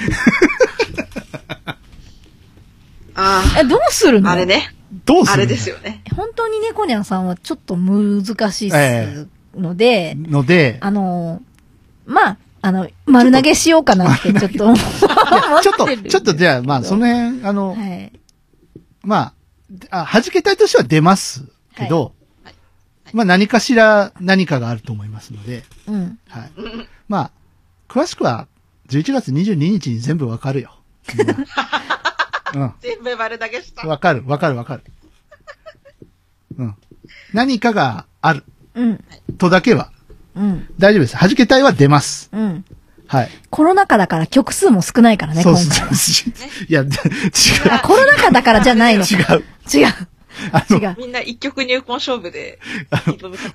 あえ、どうするあ、の？あれ。ね。どうするあれですよね。本当にね、コニャンさんはちょっと難しいので、ので、あの、まあ、あの、丸投げしようかなってちょっとちょっと、ちょっとじゃあ、まあ、その辺、あの、はい。まあ、あ、弾けたいとしては出ますけど、はいまあ何かしら何かがあると思いますので、うん。はい。まあ、詳しくは11月22日に全部わかるよ。うん。全部丸投げした。わかる、わかる、わかる。うん。何かがあるうん。とだけはうん。大丈夫です。弾けたいは出ます。うん。はい。コロナ禍だから曲数も少ないからね、そう。そう。いや、違う。あ、コロナ禍だからじゃないのか。違う。違う。みんな一曲入魂勝負で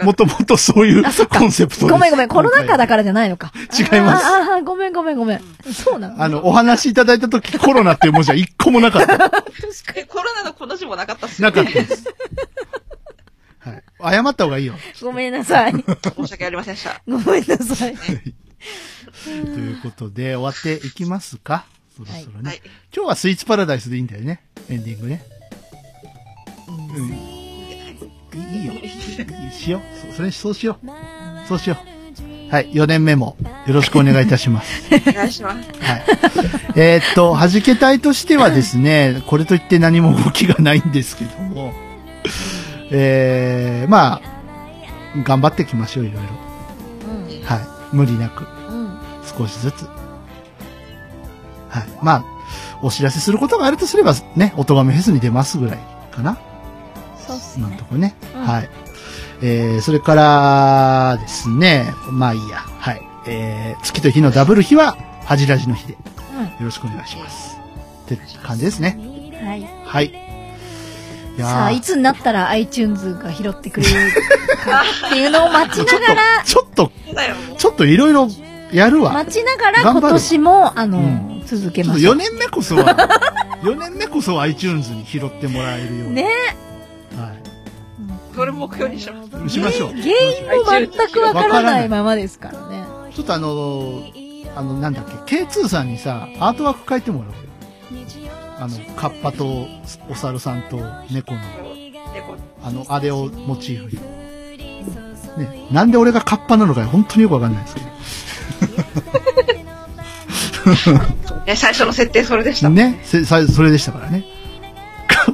もともとそういう。コンセプトです。ごめんごめん。コロナ禍だからじゃないのか。違いますあああ、ごめんごめんごめん。そうなのあの、お話いただいたときコロナっていう文字は一個もなかった。え、コロナのこの字もなかったっすね。かったです。はい。謝った方がいいよ。ごめんなさい。申し訳ありませんでした。ごめんなさい。ということで、終わっていきますか？そろそろね。はい。今日はスイーツパラダイスでいいんだよね。エンディングね。うん。いいいよ。いいしよう。そそれ、そうしよう。そうしよう。はい。4年目もよろしくお願いいたします。お願いします。はい。えーっと、弾け隊としてはですね、これといって何も動きがないんですけども、えー、まあ、頑張っていきましょう、いろいろ。はい。無理なく、うん。少しずつ。はい。まあ、お知らせすることがあるとすれば、ね、おとがめフェスに出ますぐらいかな。そうっすね今のと。ころね。うんはい。えー、それからですね、まあいいや。はい。えー、月と日のダブル日は、恥じらじの日で、よろしくお願いします。って感じですね。うん。はい。はい。さあ、いつになったら iTunes が拾ってくれるかっていうのを待ちながら、ちょっと。ちょっといろいろやるわ。待ちながら今年も、あの、うん続けましょう。4年目こそは、4年目こそ iTunes に拾ってもらえるように。ねはそれ目標にします。い。しましょう。原因も全くわからないままですからね。ちょっとあのーあの、なんだっけ、K2 さんにさ、アートワーク書いてもらおうよ。あの、カッパとお猿さんと猫の、猫あの、あれをモチーフに。ね、なんで俺がカッパなのか本当によくわかんないですけど。ね、最初の設定それでした。ね、せさそれでしたからね。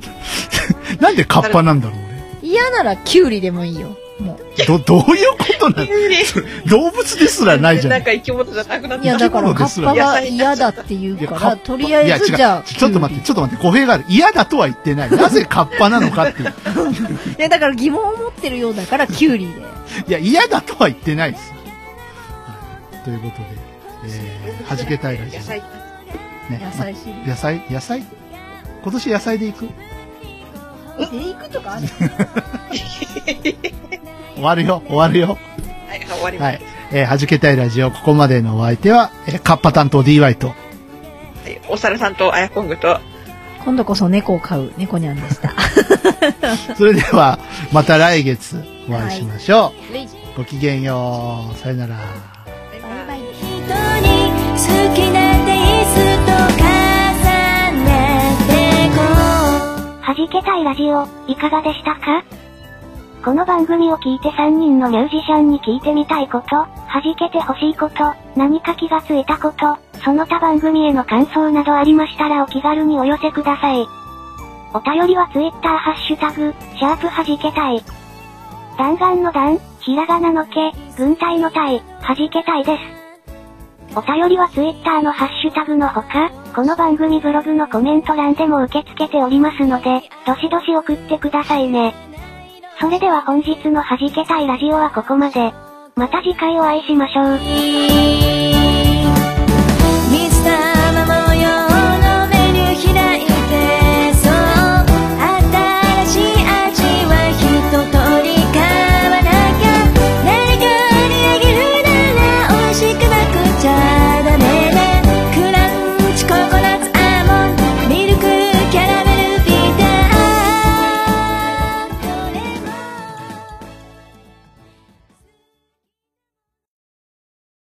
なんでカッパなんだろう、嫌ならキュウリでもいいよ。ど、どういうことなの 動物ですらないじゃなんんか生き物じゃなくなっう。ていや、だからカッパが嫌だって言ういやから、とりあえずじゃあ。ちょっと待って、ちょっと待って、語弊がある。嫌だとは言ってない。なぜカッパなのかっていう。いや、だから疑問を持ってるようだから、キュウリで。いや、嫌だとは言ってないです。はい、ということで、えー、弾けたいラジオ。野菜。ね野菜野菜？野菜？今年野菜で行く？え、行くとかある？終わるよ、終わるよ。はい、終わりまはい。えー、弾けたいラジオ、ここまでのお相手は、えー、カッパ担当 DY と、す。はいお猿さんとあやこんぐと、今度こそ猫を飼う猫ニャンでした。それでは、また来月お会いしましょう。はいごきげんよう。さよなら。バイバイ。人に好きなテイスト重ねてこう弾けたいラジオ、いかがでしたか？この番組を聞いて3人のミュージシャンに聞いてみたいこと、弾けてほしいこと、何か気がついたこと、その他番組への感想などありましたらお気軽にお寄せください。お便りは Twitter ハッシュタグ、シャープ弾けたい。弾丸の弾、ひらがなのけ、軍隊の隊、弾けたいです。お便りは Twitter のハッシュタグのほか、この番組ブログのコメント欄でも受け付けておりますので、どしどし送ってくださいね。それでは本日の弾けたいラジオはここまで。また次回お会いしましょう。